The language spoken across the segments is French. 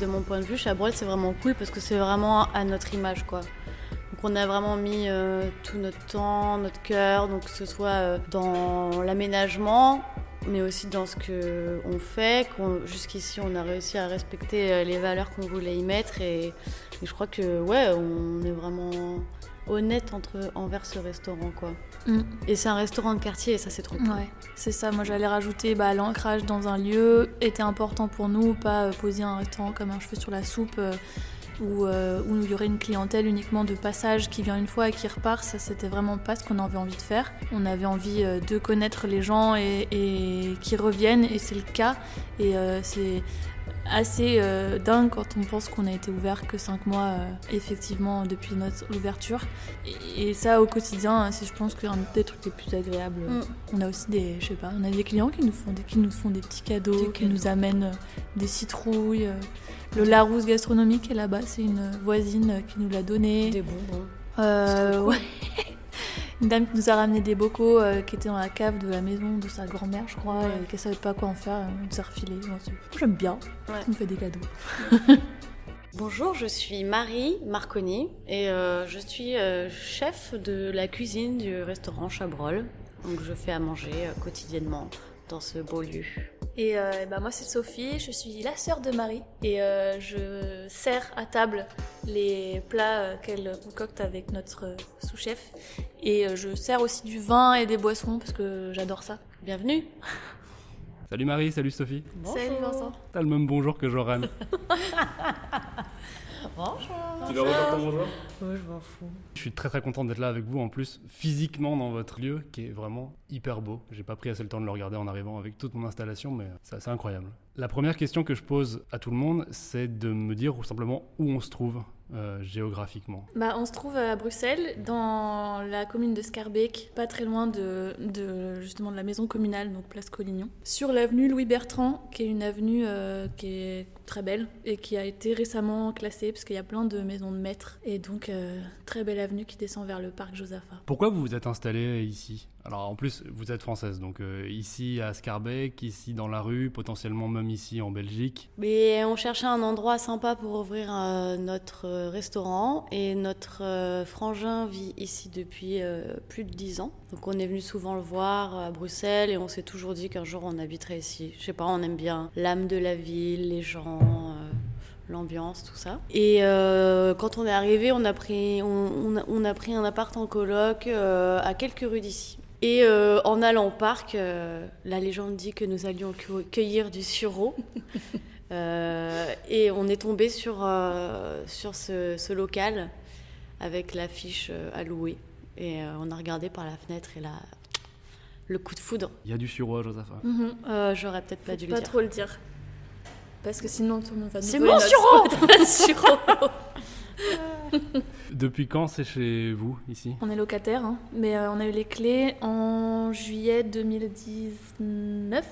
de mon point de vue, Chabrol, c'est vraiment cool parce que c'est vraiment à notre image, quoi. Donc on a vraiment mis euh, tout notre temps, notre cœur, donc que ce soit euh, dans l'aménagement, mais aussi dans ce que on fait. qu'on- Jusqu'ici, on a réussi à respecter euh, les valeurs qu'on voulait y mettre, et, et je crois que ouais, on est vraiment honnête entre envers ce restaurant, quoi. Mm. Et c'est un restaurant de quartier, et ça c'est trop cool. Ouais, c'est ça. Moi, j'allais rajouter bah, l'ancrage dans un lieu était important pour nous, pas euh, poser un restaurant comme un cheveu sur la soupe euh, où, euh, où il y aurait une clientèle uniquement de passage qui vient une fois et qui repart. Ça, c'était vraiment pas ce qu'on avait envie de faire. On avait envie euh, de connaître les gens et, et qui reviennent, et c'est le cas. Et euh, c'est assez euh, dingue quand on pense qu'on a été ouvert que 5 mois euh, effectivement depuis notre ouverture et, et ça au quotidien c'est je pense qu'un des trucs les plus agréables Mm. on a aussi des, je sais pas, on a des clients qui nous font des, qui nous font des petits cadeaux, Des qui cadeaux. nous amènent euh, des citrouilles. euh, Le Larousse gastronomique est là-bas, c'est une voisine qui nous l'a donné. Des bonbons. Ouais. Une dame qui nous a ramené des bocaux euh, qui étaient dans la cave de la maison de sa grand-mère, je crois, Ouais. et qu'elle savait pas quoi en faire, on nous a refilé. J'aime bien, Ouais. on me fait des cadeaux. Bonjour, je suis Marie Marconi et euh, je suis euh, chef de la cuisine du restaurant Chabrol. Donc je fais à manger quotidiennement dans ce beau lieu. Et euh, bah, moi c'est Sophie, je suis la sœur de Marie et euh, je sers à table les plats euh, qu'elle concocte avec notre euh, sous-chef. Et je sers aussi du vin et des boissons parce que j'adore ça. Bienvenue. Salut Marie, salut Sophie. Salut Vincent. T'as le même bonjour que Joran. Bonjour. tu dois refaire ton bonjour Ouais, je m'en fous. Je suis très très content d'être là avec vous en plus, physiquement dans votre lieu qui est vraiment hyper beau. J'ai pas pris assez le temps de le regarder en arrivant avec toute mon installation, mais c'est assez incroyable. La première question que je pose à tout le monde, c'est de me dire tout simplement où on se trouve euh, géographiquement. Bah, on se trouve à Bruxelles, dans la commune de Scarbeck, pas très loin de, de, justement de la maison communale, donc place Collignon, sur l'avenue Louis Bertrand, qui est une avenue euh, qui est très belle et qui a été récemment classée parce qu'il y a plein de maisons de maîtres et donc euh, très belle avenue qui descend vers le parc Josaphat. Pourquoi vous vous êtes installée ici? Alors en plus, vous êtes française, donc euh, ici à Scarbeck, ici dans la rue, potentiellement même ici en Belgique. Mais on cherchait un endroit sympa pour ouvrir euh, notre restaurant et notre euh, frangin vit ici depuis euh, plus de 10 ans. Donc on est venu souvent le voir à Bruxelles et on s'est toujours dit qu'un jour on habiterait ici. Je sais pas, on aime bien l'âme de la ville, les gens, euh, l'ambiance, tout ça. Et euh, quand on est arrivé, on a pris, on, on a, on a pris un appart en coloc euh, à quelques rues d'ici. Et en allant au parc, la légende dit que nous allions cu- cueillir du sureau. Et on est tombé sur, sur ce, ce local avec l'affiche à louer. Et euh, on a regardé par la fenêtre et là, le coup de foudre. Il y a du sureau à Josaphat. Euh, J'aurais peut-être pas dû pas le dire. trop le dire. Parce que sinon tout le monde va nous C'est mon sureau Depuis quand c'est chez vous ici? On est locataire, hein, mais euh, on a eu les clés en juillet 2019.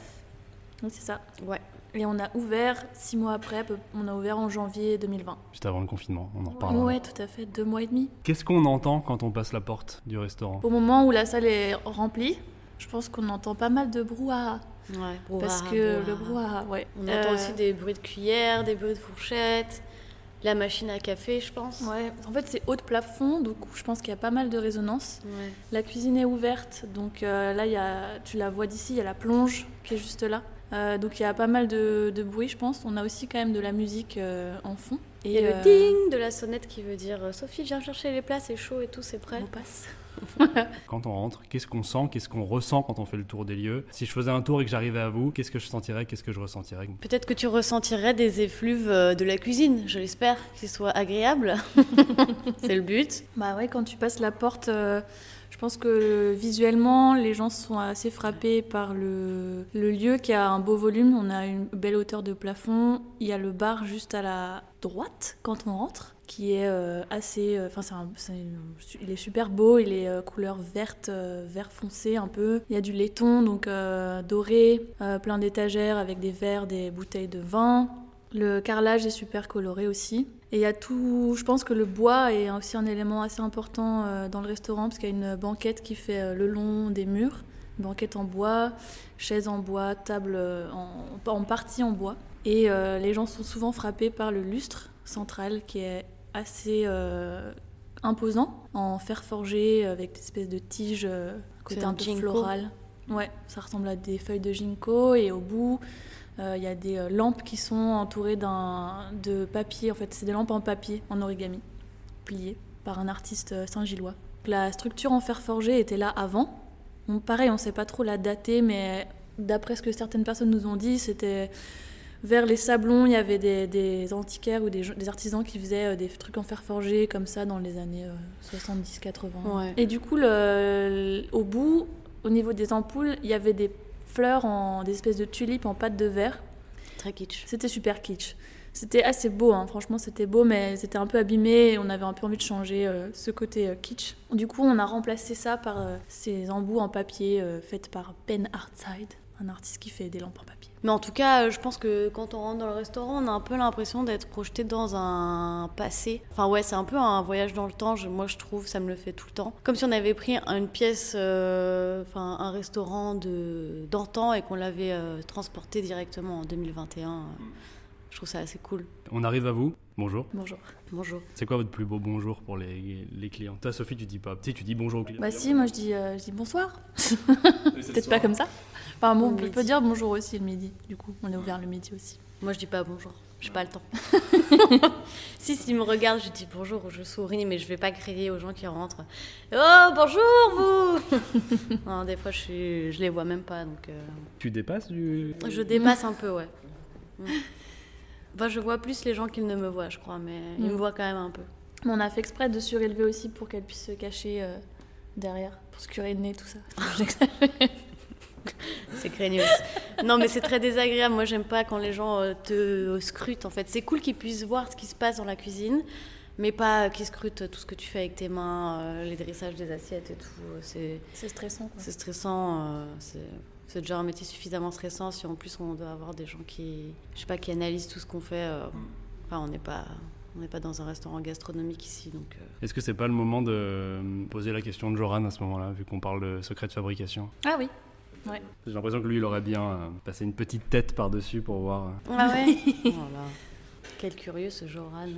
Oui, c'est ça. Ouais. Et on a ouvert six mois après, on a ouvert en janvier 2020. Juste avant le confinement, on en reparlera. Ouais, tout à fait, deux mois et demi. Qu'est-ce qu'on entend quand on passe la porte du restaurant? Au moment où la salle est remplie, je pense qu'on entend pas mal de brouhaha. Ouais, parce brouhaha, que brouhaha. le brouhaha, ouais. On Euh, entend aussi des bruits de cuillère, des bruits de fourchette, la machine à café, je pense. Ouais, en fait c'est haut de plafond, donc je pense qu'il y a pas mal de résonance. Ouais. La cuisine est ouverte, donc euh, là, il y a, tu la vois d'ici, il y a la plonge qui est juste là. Euh, donc il y a pas mal de, de bruit, je pense. On a aussi quand même de la musique euh, en fond. Il y a euh, le ding de la sonnette qui veut dire euh, Sophie, viens chercher les plats, c'est chaud et tout, c'est prêt. on passe. Quand on rentre, qu'est-ce qu'on sent, qu'est-ce qu'on ressent quand on fait le tour des lieux? Si je faisais un tour et que j'arrivais à vous, qu'est-ce que je sentirais, qu'est-ce que je ressentirais? Peut-être que tu ressentirais des effluves de la cuisine, je l'espère, qu'ils soient agréables. c'est le but. Bah ouais, quand tu passes la porte, euh, je pense que visuellement, les gens sont assez frappés par le, lieu qui a un beau volume. On a une belle hauteur de plafond. Il y a le bar juste à la droite quand on rentre, qui est euh, assez. Enfin, un- c'est- il est super beau. Il est euh, couleur verte, euh, vert foncé un peu. Il y a du laiton, donc euh, doré, euh, plein d'étagères avec des verres, des bouteilles de vin. Le carrelage est super coloré aussi. Et il y a tout. Je pense que le bois est aussi un élément assez important euh, dans le restaurant parce qu'il y a une banquette qui fait euh, le long des murs. Une banquette en bois, chaises en bois, table euh, en, en partie en bois. Et euh, les gens sont souvent frappés par le lustre central qui est assez euh, imposant en fer forgé avec des espèces de tiges côté C'est un un peu floral. Ouais, ça ressemble à des feuilles de ginkgo et au bout il y a des euh, lampes qui sont entourées d'un de papier. En fait, c'est des lampes en papier en origami pliées par un artiste euh, saint-gillois. La structure en fer forgé était là avant. Bon, pareil, on ne sait pas trop la dater, mais d'après ce que certaines personnes nous ont dit, c'était vers les sablons, il y avait des, des antiquaires ou des, artisans qui faisaient euh, des trucs en fer forgé comme ça dans les années 70-80. Ouais. Et du coup, le- au bout, au niveau des ampoules, il y avait des fleurs en des espèces de tulipes en pâte de verre. Très kitsch. C'était super kitsch. C'était assez beau, hein. franchement c'était beau, mais c'était un peu abîmé et on avait un peu envie de changer euh, ce côté euh, kitsch. Du coup, on a remplacé ça par euh, ces embouts en papier faites par Ben Hartside, un artiste qui fait des lampes en papier. Mais en tout cas, euh, je pense que quand on rentre dans le restaurant, on a un peu l'impression d'être projeté dans un passé. Enfin ouais, c'est un peu un voyage dans le temps. Je- moi, je trouve, ça me le fait tout le temps. Comme si on avait pris une pièce, euh, enfin un restaurant d'antan et qu'on l'avait euh, transporté directement en 2021. Je trouve ça assez cool. On arrive à vous. Bonjour. Bonjour. Bonjour. C'est quoi votre plus beau bonjour pour les, les clients? Toi, Sophie, tu dis pas. Tu sais, tu dis bonjour aux clients. Bah si, moi je dis, euh, je dis bonsoir. Peut-être pas comme ça. Enfin bon, on peut dire bonjour aussi le midi. Du coup, on est ouvert le midi aussi. Moi, je dis pas bonjour. J'ai pas le temps. si, s'ils me regardent, je dis bonjour ou je souris, mais je vais pas crier aux gens qui rentrent. Oh, bonjour, vous Non, des fois, je, suis... je les vois même pas, donc... euh, Tu dépasses du. Je dépasse un peu, ouais. Bah, je vois plus les gens qu'ils ne me voient, je crois, mais ils Mm. me voient quand même un peu. Mais on a fait exprès de surélever aussi pour qu'elle puisse se cacher euh, derrière, pour se curer le nez, tout ça. C'est craignos. non, mais c'est très désagréable. Moi, j'aime pas quand les gens euh, te scrutent, en fait. C'est cool qu'ils puissent voir ce qui se passe dans la cuisine, mais pas qu'ils scrutent tout ce que tu fais avec tes mains, euh, les dressages des assiettes et tout. C'est stressant. C'est stressant. euh, c'est c'est déjà un métier suffisamment stressant si en plus on doit avoir des gens qui, je sais pas, qui analysent tout ce qu'on fait. euh, Enfin, on n'est pas, on n'est pas dans un restaurant gastronomique ici, donc. euh, Est-ce que c'est pas le moment de euh, poser la question de Joran à ce moment-là, vu qu'on parle de secret de fabrication? Ah oui. J'ai l'impression que lui, il aurait bien euh, passé une petite tête par-dessus pour voir. Ah ouais Oh là. Quel curieux ce Joran.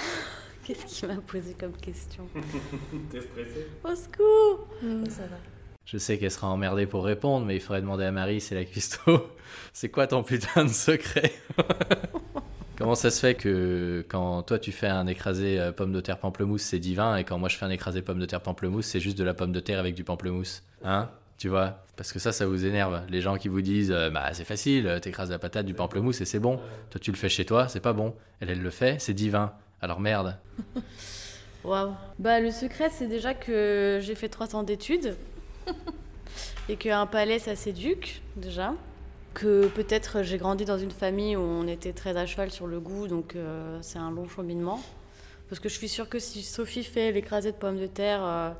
Qu'est-ce qu'il m'a posé comme question? T'es stressé? Au secours Ça va. Je sais qu'elle sera emmerdée pour répondre, mais il faudrait demander à Marie, c'est la cuistot. C'est quoi ton putain de secret? Comment ça se fait que quand toi tu fais un écrasé euh, pomme de terre pamplemousse, c'est divin, et quand moi je fais un écrasé pomme de terre pamplemousse, c'est juste de la pomme de terre avec du pamplemousse? Hein? Tu vois? Parce que ça, ça vous énerve. Les gens qui vous disent, euh, bah c'est facile, t'écrases la patate, du pamplemousse et c'est bon. Toi tu le fais chez toi, c'est pas bon. Elle, elle le fait, c'est divin. Alors merde. Waouh Bah, le secret, c'est déjà que j'ai fait trois ans d'études et qu'un palais, ça s'éduque, déjà. Que peut-être j'ai grandi dans une famille où on était très à cheval sur le goût, donc euh, c'est un long cheminement. Parce que je suis sûre que si Sophie fait l'écrasé de pommes de terre, euh,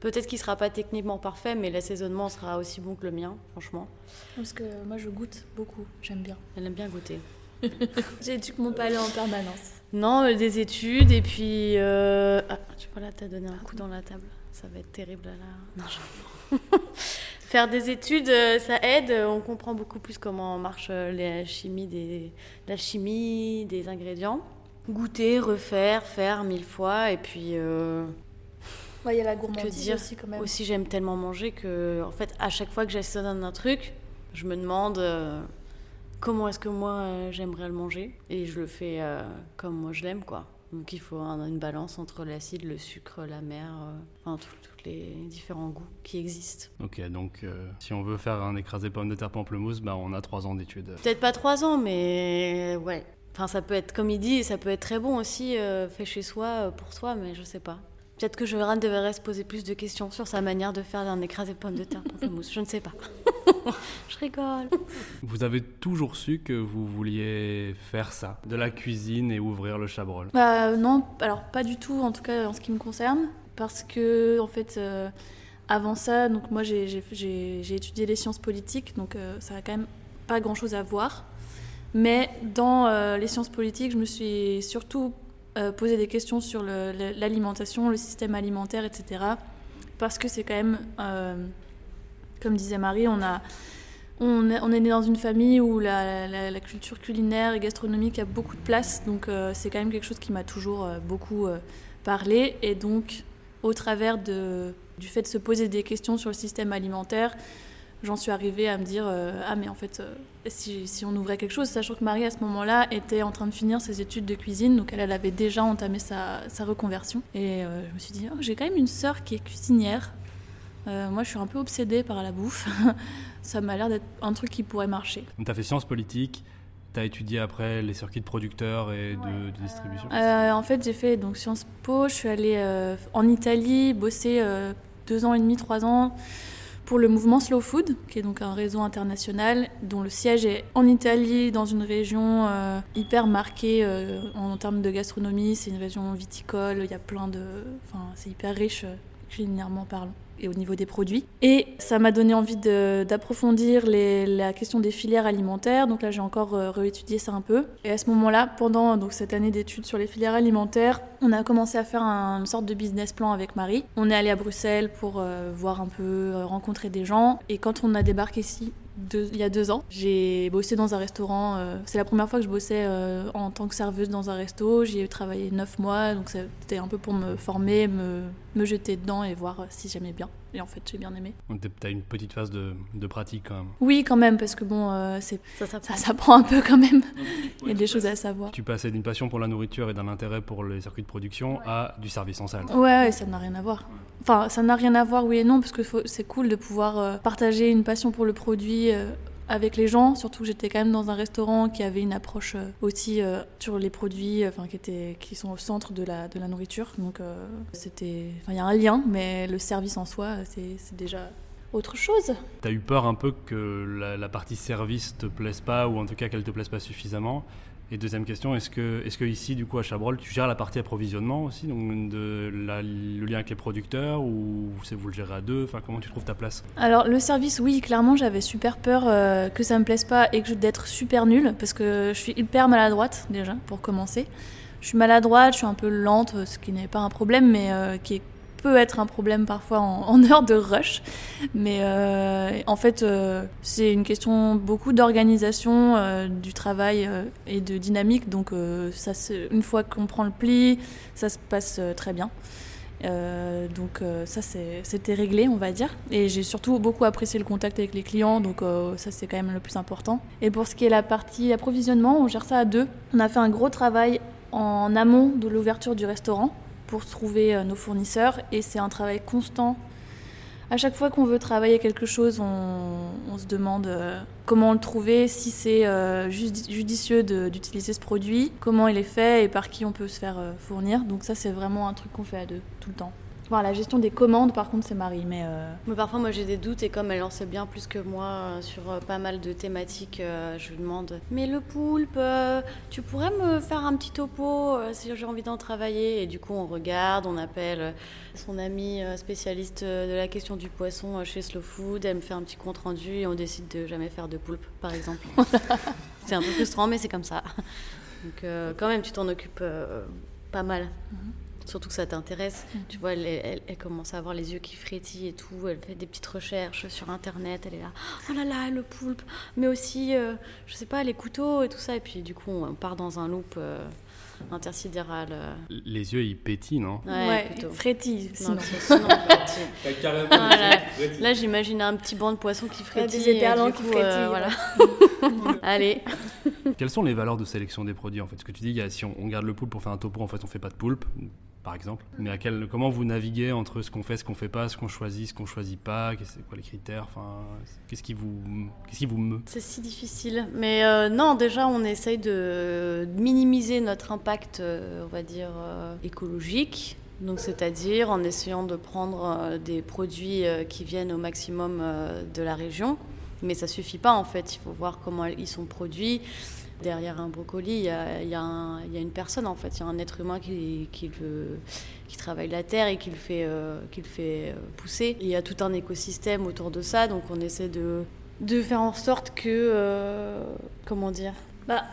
peut-être qu'il sera pas techniquement parfait, mais l'assaisonnement sera aussi bon que le mien, franchement. Parce que moi je goûte beaucoup, j'aime bien. Elle aime bien goûter. J'éduque mon palais en permanence. Non, euh, des études et puis. euh, Ah, tu vois là, t'as donné un coup dans la table. Ça va être terrible là. Non, je- Faire des études, euh, ça aide. On comprend beaucoup plus comment marche euh, la chimie des, la chimie des ingrédients. Goûter, refaire, faire mille fois et puis. euh, Il y a la que gourmandise dire aussi quand même. Aussi, j'aime tellement manger que, en fait, à chaque fois que j'assaisonne un truc, je me demande euh, comment est-ce que moi euh, j'aimerais le manger. Et je le fais comme moi je l'aime, quoi. Donc il faut un- une balance entre l'acide, le sucre, la mer, euh, enfin tous les différents goûts qui existent. Ok, donc euh, si on veut faire un écrasé pomme de terre pamplemousse, bah, on a trois ans d'études. Peut-être pas trois ans, mais ouais. Enfin, ça peut être, comme il dit, ça peut être très bon aussi, euh, fait chez soi, euh, pour soi, mais je sais pas. Peut-être que Joran devrait se poser plus de questions sur sa manière de faire un écrasé de pommes de terre pamplemousse. Je ne sais pas. je rigole. Vous avez toujours su que vous vouliez faire ça, de la cuisine et ouvrir le chabrol. Bah non, alors pas du tout en tout cas en ce qui me concerne, parce que en fait euh, avant ça, donc moi j'ai- j'ai j'ai- j'ai étudié les sciences politiques, donc euh, ça a quand même pas grand chose à voir. Mais dans euh, les sciences politiques, je me suis surtout euh, posé des questions sur l'alimentation, le, système alimentaire, etc. Parce que c'est quand même, euh, comme disait Marie, on a On est, né dans une famille où la, culture culinaire et gastronomique a beaucoup de place, donc euh, c'est quand même quelque chose qui m'a toujours beaucoup parlé. Et donc, au travers de, du fait de se poser des questions sur le système alimentaire, j'en suis arrivée à me dire euh, ah mais en fait euh, si, si on ouvrait quelque chose, sachant que Marie à ce moment-là était en train de finir ses études de cuisine, donc elle, elle avait déjà entamé sa, sa reconversion. Et euh, je me suis dit oh, j'ai quand même une sœur qui est cuisinière. Euh, moi je suis un peu obsédée par la bouffe. Ça m'a l'air d'être un truc qui pourrait marcher. Donc, tu as fait sciences politiques, tu as étudié après les circuits de producteurs et de, de distribution. Euh, en fait, j'ai fait donc Sciences Po. Je suis allée euh, en Italie bosser euh, deux ans et demi, trois ans pour le mouvement Slow Food, qui est donc un réseau international dont le siège est en Italie, dans une région euh, hyper marquée euh, en termes de gastronomie. C'est une région viticole. Il y a plein de, enfin, c'est hyper riche euh, culinairement parlant et au niveau des produits. Et ça m'a donné envie d'approfondir la question des filières alimentaires. Donc là, j'ai encore euh, réétudié ça un peu. Et à ce moment-là, pendant cette année d'études sur les filières alimentaires, on a commencé à faire un- une sorte de business plan avec Marie. On est allé à Bruxelles pour euh, voir un peu, euh, rencontrer des gens. Et quand on a débarqué ici, deux- il y a deux ans. J'ai bossé dans un restaurant. euh, c'est la première fois que je bossais euh, en tant que serveuse dans un resto. J'y ai travaillé neuf mois, donc c'était un peu pour me former, me, jeter dedans et voir euh, si j'aimais bien. Et en fait, j'ai bien aimé. Donc, tu as une petite phase de, de pratique quand même. Oui, quand même, parce que bon, euh, c'est, Ça, ça, ça s'apprend un peu quand même. Il y a des choses à savoir. Tu passais d'une passion pour la nourriture et d'un intérêt pour les circuits de production à du service en salle. Ouais, ouais, ça n'a rien à voir. Enfin, ça n'a rien à voir, oui et non, parce que c'est cool de pouvoir euh, partager une passion pour le produit euh, avec les gens. Surtout que j'étais quand même dans un restaurant qui avait une approche euh, aussi euh, sur les produits, euh, enfin qui étaient, qui sont au centre de la de la nourriture. Donc il y a un lien, mais le service en soi, c'est déjà autre chose. T'as eu peur un peu que la, la partie service te plaise pas ou en tout cas qu'elle te plaise pas suffisamment? Et deuxième question, est-ce que, est-ce que ici, du coup, à Chabrol, tu gères la partie approvisionnement aussi, donc le lien avec les producteurs ou vous le gérez à deux? Enfin, comment tu trouves ta place? Alors le service, oui, clairement, j'avais super peur euh, que ça me plaise pas et que d'être super nulle parce que je suis hyper maladroite déjà pour commencer. Je suis maladroite, je suis un peu lente, ce qui n'est pas un problème, mais euh, qui est- peut être un problème parfois en, en heure de rush. Mais euh, en fait, euh, c'est une question beaucoup d'organisation euh, du travail et de dynamique. Donc, ça, une fois qu'on prend le pli, ça se passe très bien. Donc ça c'était réglé on va dire et j'ai surtout beaucoup apprécié le contact avec les clients donc ça c'est quand même le plus important et pour ce qui est la partie approvisionnement on gère ça à deux on a fait un gros travail en amont de l'ouverture du restaurant pour trouver euh, nos fournisseurs et c'est un travail constant à chaque fois qu'on veut travailler quelque chose, on, se demande euh, comment le trouver, si c'est euh, judi- judicieux d'utiliser ce produit, comment il est fait et par qui on peut se faire fournir. Donc ça, c'est vraiment un truc qu'on fait à deux, tout le temps. La gestion des commandes, par contre, c'est Marie. Mais euh, Mais parfois, moi, j'ai des doutes et comme elle en sait bien plus que moi euh, sur euh, pas mal de thématiques, je lui demande Mais le poulpe, tu pourrais me faire un petit topo si j'ai envie d'en travailler? Et du coup, on regarde, on appelle son amie spécialiste de la question du poisson chez Slow Food. Elle me fait un petit compte rendu et on décide de jamais faire de poulpe, par exemple. c'est un peu frustrant, mais c'est comme ça. Donc, euh, quand même, tu t'en occupes euh, pas mal. Surtout que ça t'intéresse. Tu vois, elle, elle- elle commence à avoir les yeux qui frétillent et tout. Elle fait des petites recherches sur Internet. Elle est là, oh là là, le poulpe. Mais aussi, euh, je sais pas, les couteaux et tout ça. Et puis, du coup, on part dans un loop euh, intersidéral. euh. Les yeux, ils pétillent, non? Ouais, plutôt. frétille, Non, sinon. parce que sinon, en fait, tu- Ah, là, là, j'imagine un petit banc de poissons qui frétille. des du qui coup, frétillent, voilà. Allez. Quelles sont les valeurs de sélection des produits en fait? Ce que tu dis, il y a- si on, on garde le poulpe pour faire un topo, en fait, on fait pas de poulpe, par exemple. Mais à quel, comment vous naviguez entre ce qu'on fait, ce qu'on fait pas, ce qu'on choisit, ce qu'on choisit pas C'est quoi les critères Enfin, qu'est-ce qui vous, qu'est-ce qui vous meut? C'est si difficile. Mais euh, non, déjà, on essaye de minimiser notre impact, euh, on va dire, euh, écologique. Donc, c'est-à-dire en essayant de prendre des produits qui viennent au maximum de la région. Mais ça suffit pas, en fait. Il faut voir comment ils sont produits. Derrière un brocoli, il y a, une personne, en fait. Il y a un être humain qui, qui, le- qui travaille la terre et qui le fait, euh, euh, pousser. Il y a tout un écosystème autour de ça. Donc, on essaie de, faire en sorte que. euh, comment dire? Bah,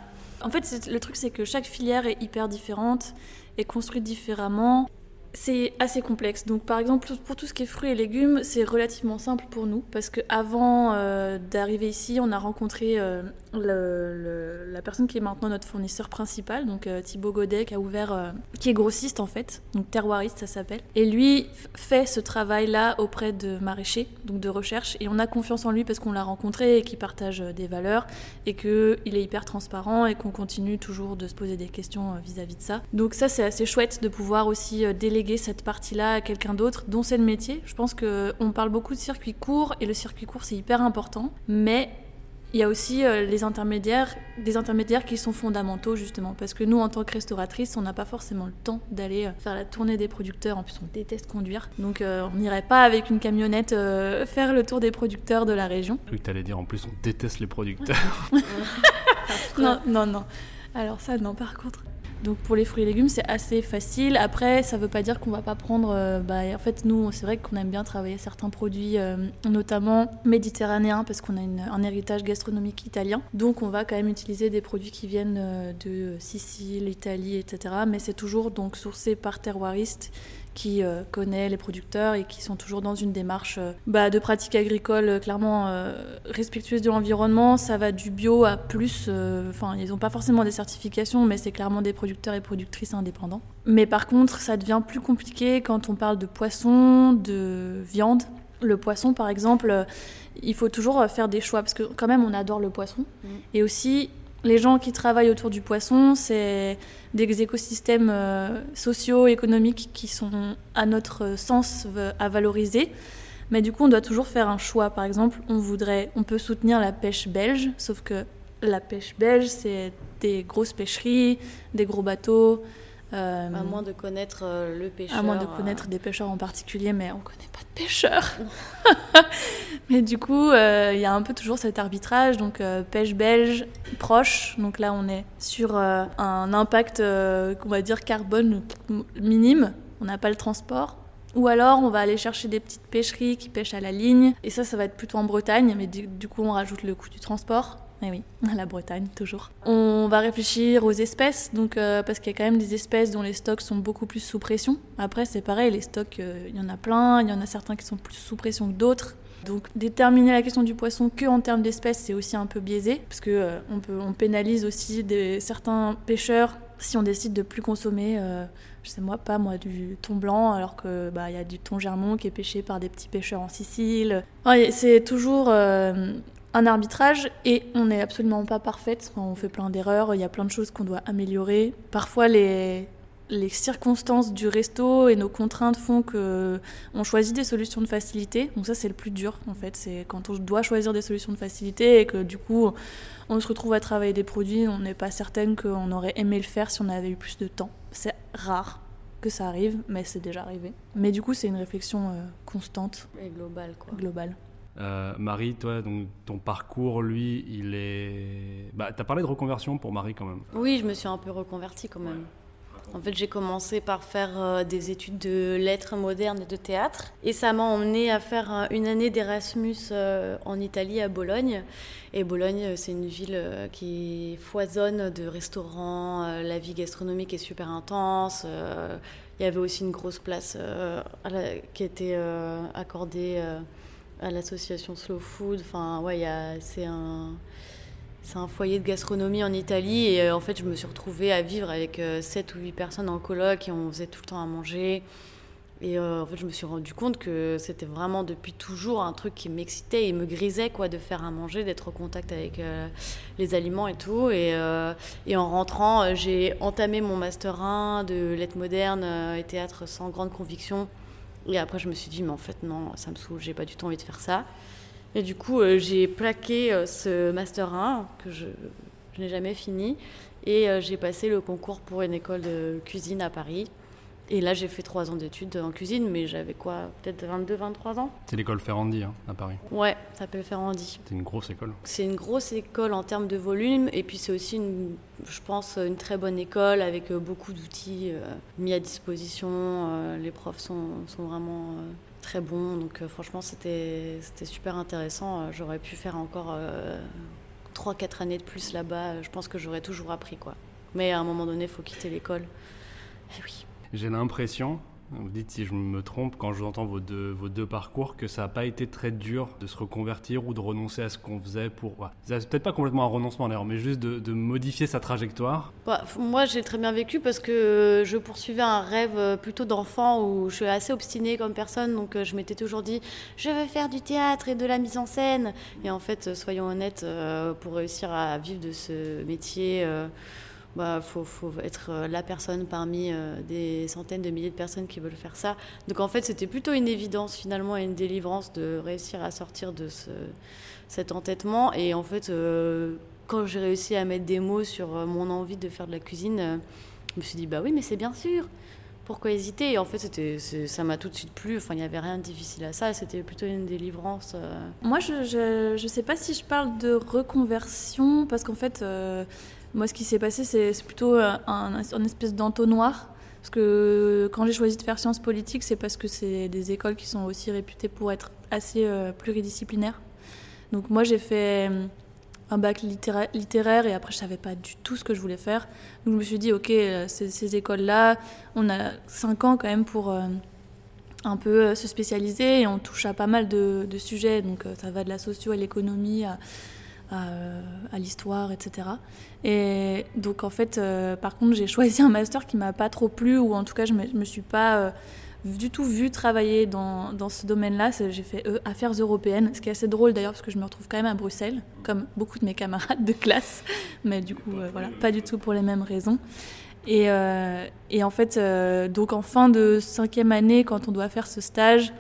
en fait, le truc, c'est que chaque filière est hyper différente et construite différemment. C'est assez complexe. Donc, par exemple, pour tout ce qui est fruits et légumes, c'est relativement simple pour nous parce que avant euh, d'arriver ici, on a rencontré euh, la personne qui est maintenant notre fournisseur principal, donc euh, Thibaut Godet, qui a ouvert, qui est grossiste en fait, donc terroiriste ça s'appelle. Et lui fait ce travail-là auprès de maraîchers, donc de recherche, et on a confiance en lui parce qu'on l'a rencontré et qu'il partage des valeurs et qu'il est hyper transparent et qu'on continue toujours de se poser des questions vis-à-vis -vis de ça. Donc ça, c'est assez chouette de pouvoir aussi déléguer cette partie-là à quelqu'un d'autre dont c'est le métier. Je pense qu'on parle beaucoup de circuit court et le circuit court c'est hyper important, mais il y a aussi euh, les intermédiaires, des intermédiaires qui sont fondamentaux justement, parce que nous en tant que restauratrice, on n'a pas forcément le temps d'aller euh, faire la tournée des producteurs, en plus on déteste conduire, donc euh, on n'irait pas avec une camionnette faire le tour des producteurs de la région. Je que tu allais dire en plus on déteste les producteurs. non, non, non. Alors ça non par contre. Donc pour les fruits et légumes, c'est assez facile. Après, ça ne veut pas dire qu'on va pas prendre. Euh, bah, en fait, nous, c'est vrai qu'on aime bien travailler certains produits, euh, notamment méditerranéens, parce qu'on a un héritage gastronomique italien. Donc on va quand même utiliser des produits qui viennent euh, de Sicile, Italie, etc. Mais c'est toujours donc sourcé par terroiriste qui euh, connaît les producteurs et qui sont toujours dans une démarche euh, bah, de pratique agricole euh, clairement respectueuse de l'environnement. Ça va du bio à plus. Enfin, ils n'ont pas forcément des certifications, mais c'est clairement des producteurs et productrices indépendants. Mais par contre, ça devient plus compliqué quand on parle de poisson, de viande. Le poisson, par exemple, il faut toujours faire des choix parce que quand même, on adore le poisson. Mmh. Et aussi, les gens qui travaillent autour du poisson, c'est des écosystèmes euh, sociaux, économiques qui sont, à notre sens, à valoriser. Mais du coup, on doit toujours faire un choix. Par exemple, on voudrait, on peut soutenir la pêche belge, sauf que la pêche belge, c'est des grosses pêcheries, des gros bateaux, euh, à moins de connaître euh, le pêcheur. À moins de connaître des pêcheurs en particulier, mais on connaît pêcheurs. mais du coup, euh, il y a un peu toujours cet arbitrage. Donc, pêche belge proche. Donc là, on est sur un impact, on va dire, carbone minime. On n'a pas le transport. Ou alors, on va aller chercher des petites pêcheries qui pêchent à la ligne. Et ça, ça va être plutôt en Bretagne. Mais du coup, on rajoute le coût du transport. Eh oui, la Bretagne, toujours. On va réfléchir aux espèces, donc, euh, parce qu'il y a quand même des espèces dont les stocks sont beaucoup plus sous pression. Après, c'est pareil, les stocks, euh, il y en a plein, il y en a certains qui sont plus sous pression que d'autres. Donc déterminer la question du poisson que en termes d'espèces, c'est aussi un peu biaisé, parce que euh, on, peut, on pénalise aussi des, certains pêcheurs si on décide de plus consommer, je sais moi pas moi, du thon blanc, alors que bah y a du thon germon qui est pêché par des petits pêcheurs en Sicile. c'est toujours un arbitrage et on n'est absolument pas parfaite. On fait plein d'erreurs, il y a plein de choses qu'on doit améliorer. Parfois, les, les circonstances du resto et nos contraintes font que on choisit des solutions de facilité. Donc ça, c'est le plus dur en fait. C'est quand on doit choisir des solutions de facilité et que du coup, on se retrouve à travailler des produits, on n'est pas certaine qu'on aurait aimé le faire si on avait eu plus de temps. C'est rare que ça arrive, mais c'est déjà arrivé. Mais du coup, c'est une réflexion euh, constante. Et globale, quoi. Globale. Euh, Marie, toi, ton parcours, lui, il est. Bah, as parlé de reconversion pour Marie quand même. Oui, je me suis un peu reconvertie quand même. En fait, j'ai commencé par faire euh, des études de lettres modernes et de théâtre. Et ça m'a emmené à faire une année d'Erasmus euh, en Italie, à Bologne. Et Bologne, c'est une ville qui foisonne de restaurants. la vie gastronomique est super intense. Il y avait aussi une grosse place qui était accordée à l'association Slow Food. Enfin, ouais, c'est un, un foyer de gastronomie en Italie. Et euh, en fait, je me suis retrouvée à vivre avec 7 euh, ou 8 personnes en coloc et on faisait tout le temps à manger. Et euh, en fait, je me suis rendu compte que c'était vraiment depuis toujours un truc qui m'excitait et me grisait quoi, de faire à manger, d'être au contact avec les aliments et tout. Et, et en rentrant, j'ai entamé mon master 1 de lettres modernes et théâtre sans grande conviction. Et après, je me suis dit, mais en fait, non, ça me saoule, j'ai pas du tout envie de faire ça. Et du coup, euh, j'ai plaqué euh, ce Master 1 que je, n'ai jamais fini. Et euh, j'ai passé le concours pour une école de cuisine à Paris. Et là, j'ai fait trois ans d'études en cuisine, mais j'avais quoi Peut-être 22, 23 ans C'est l'école Ferrandi hein, à Paris. Ouais, ça s'appelle Ferrandi. C'est une grosse école. C'est une grosse école en termes de volume, et puis c'est aussi, une, je pense, une très bonne école avec euh, beaucoup d'outils euh, mis à disposition. Euh, les profs sont, sont vraiment très bons, donc franchement, c'était super intéressant. J'aurais pu faire encore 3-4 années de plus là-bas. Je pense que j'aurais toujours appris, quoi. Mais à un moment donné, il faut quitter l'école. Et oui. J'ai l'impression, Vous dites si je me trompe quand je entends vos deux, vos deux parcours que ça n'a pas été très dur de se reconvertir ou de renoncer à ce qu'on faisait pour. C'est peut-être pas complètement un renoncement d'ailleurs, mais juste de, modifier sa trajectoire. Bah, moi j'ai très bien vécu parce que je poursuivais un rêve plutôt d'enfant où je suis assez obstinée comme personne, donc je m'étais toujours dit je veux faire du théâtre et de la mise en scène. Et en fait, soyons honnêtes, pour réussir à vivre de ce métier, bah, faut, être euh, la personne parmi euh, des centaines de milliers de personnes qui veulent faire ça. Donc en fait, c'était plutôt une évidence finalement et une délivrance de réussir à sortir de ce, cet entêtement. Et en fait, euh, quand j'ai réussi à mettre des mots sur mon envie de faire de la cuisine, je me suis dit, bah oui, mais c'est bien sûr. Pourquoi hésiter? Et en fait, c'était, ça m'a tout de suite plu. Enfin, il n'y avait rien de difficile à ça. C'était plutôt une délivrance. Moi, je ne sais pas si je parle de reconversion, parce qu'en fait, moi, ce qui s'est passé, c'est plutôt un, un, espèce d'entonnoir. Parce que quand j'ai choisi de faire sciences politiques, c'est parce que c'est des écoles qui sont aussi réputées pour être assez euh, pluridisciplinaires. Donc moi, j'ai fait euh, un bac littéraire et après, je savais pas du tout ce que je voulais faire. Donc je me suis dit, ok, euh, ces, écoles-là, on a cinq ans quand même pour un peu se spécialiser et on touche à pas mal de, de sujets. Donc ça va de la socio à l'économie à à, l'histoire, etc. Et donc en fait, euh, par contre, j'ai choisi un master qui m'a pas trop plu, ou en tout cas, je me, me suis pas euh, du tout vu travailler dans, dans ce domaine-là. J'ai fait euh, affaires européennes, ce qui est assez drôle d'ailleurs, parce que je me retrouve quand même à Bruxelles, comme beaucoup de mes camarades de classe, mais du coup, voilà, pas du tout pour les mêmes raisons. Et en fait, donc en fin de cinquième année, quand on doit faire ce stage,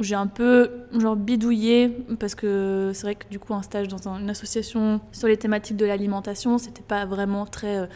j'ai un peu genre bidouillé parce que c'est vrai que du coup un stage dans une association sur les thématiques de l'alimentation c'était pas vraiment très euh,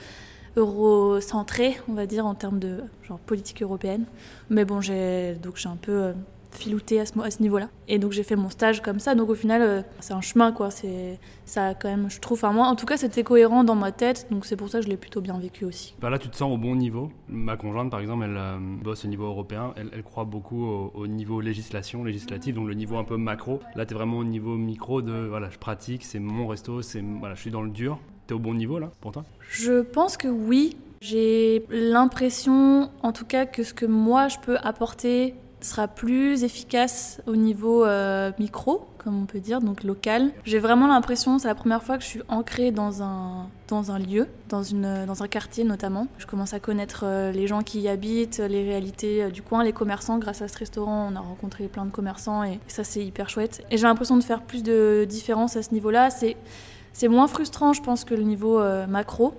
eurocentré on va dire en termes de genre politique européenne. Mais bon j'ai donc j'ai un peu filouté à ce, à ce niveau-là. Et donc j'ai fait mon stage comme ça. Donc au final, euh, c'est un chemin, quoi. C'est ça quand même, je trouve. Enfin moi, en tout cas, c'était cohérent dans ma tête. Donc c'est pour ça que je l'ai plutôt bien vécu aussi. Bah là, tu te sens au bon niveau. Ma conjointe, par exemple, elle euh, bosse au niveau européen. Elle, elle croit beaucoup au, niveau législation, législative, donc le niveau un peu macro. Là, tu es vraiment au niveau micro de voilà, je pratique, c'est mon resto, c'est voilà, je suis dans le dur. Tu es au bon niveau là pour toi? Je pense que oui. J'ai l'impression, en tout cas, que ce que moi je peux apporter sera plus efficace au niveau euh, micro, comme on peut dire, donc local. J'ai vraiment l'impression, c'est la première fois que je suis ancrée dans un, dans un lieu, dans, une, dans un quartier notamment. Je commence à connaître euh, les gens qui y habitent, les réalités euh, du coin, les commerçants. Grâce à ce restaurant, on a rencontré plein de commerçants et ça, c'est hyper chouette. Et j'ai l'impression de faire plus de différence à ce niveau-là. C'est, c'est moins frustrant, je pense, que le niveau macro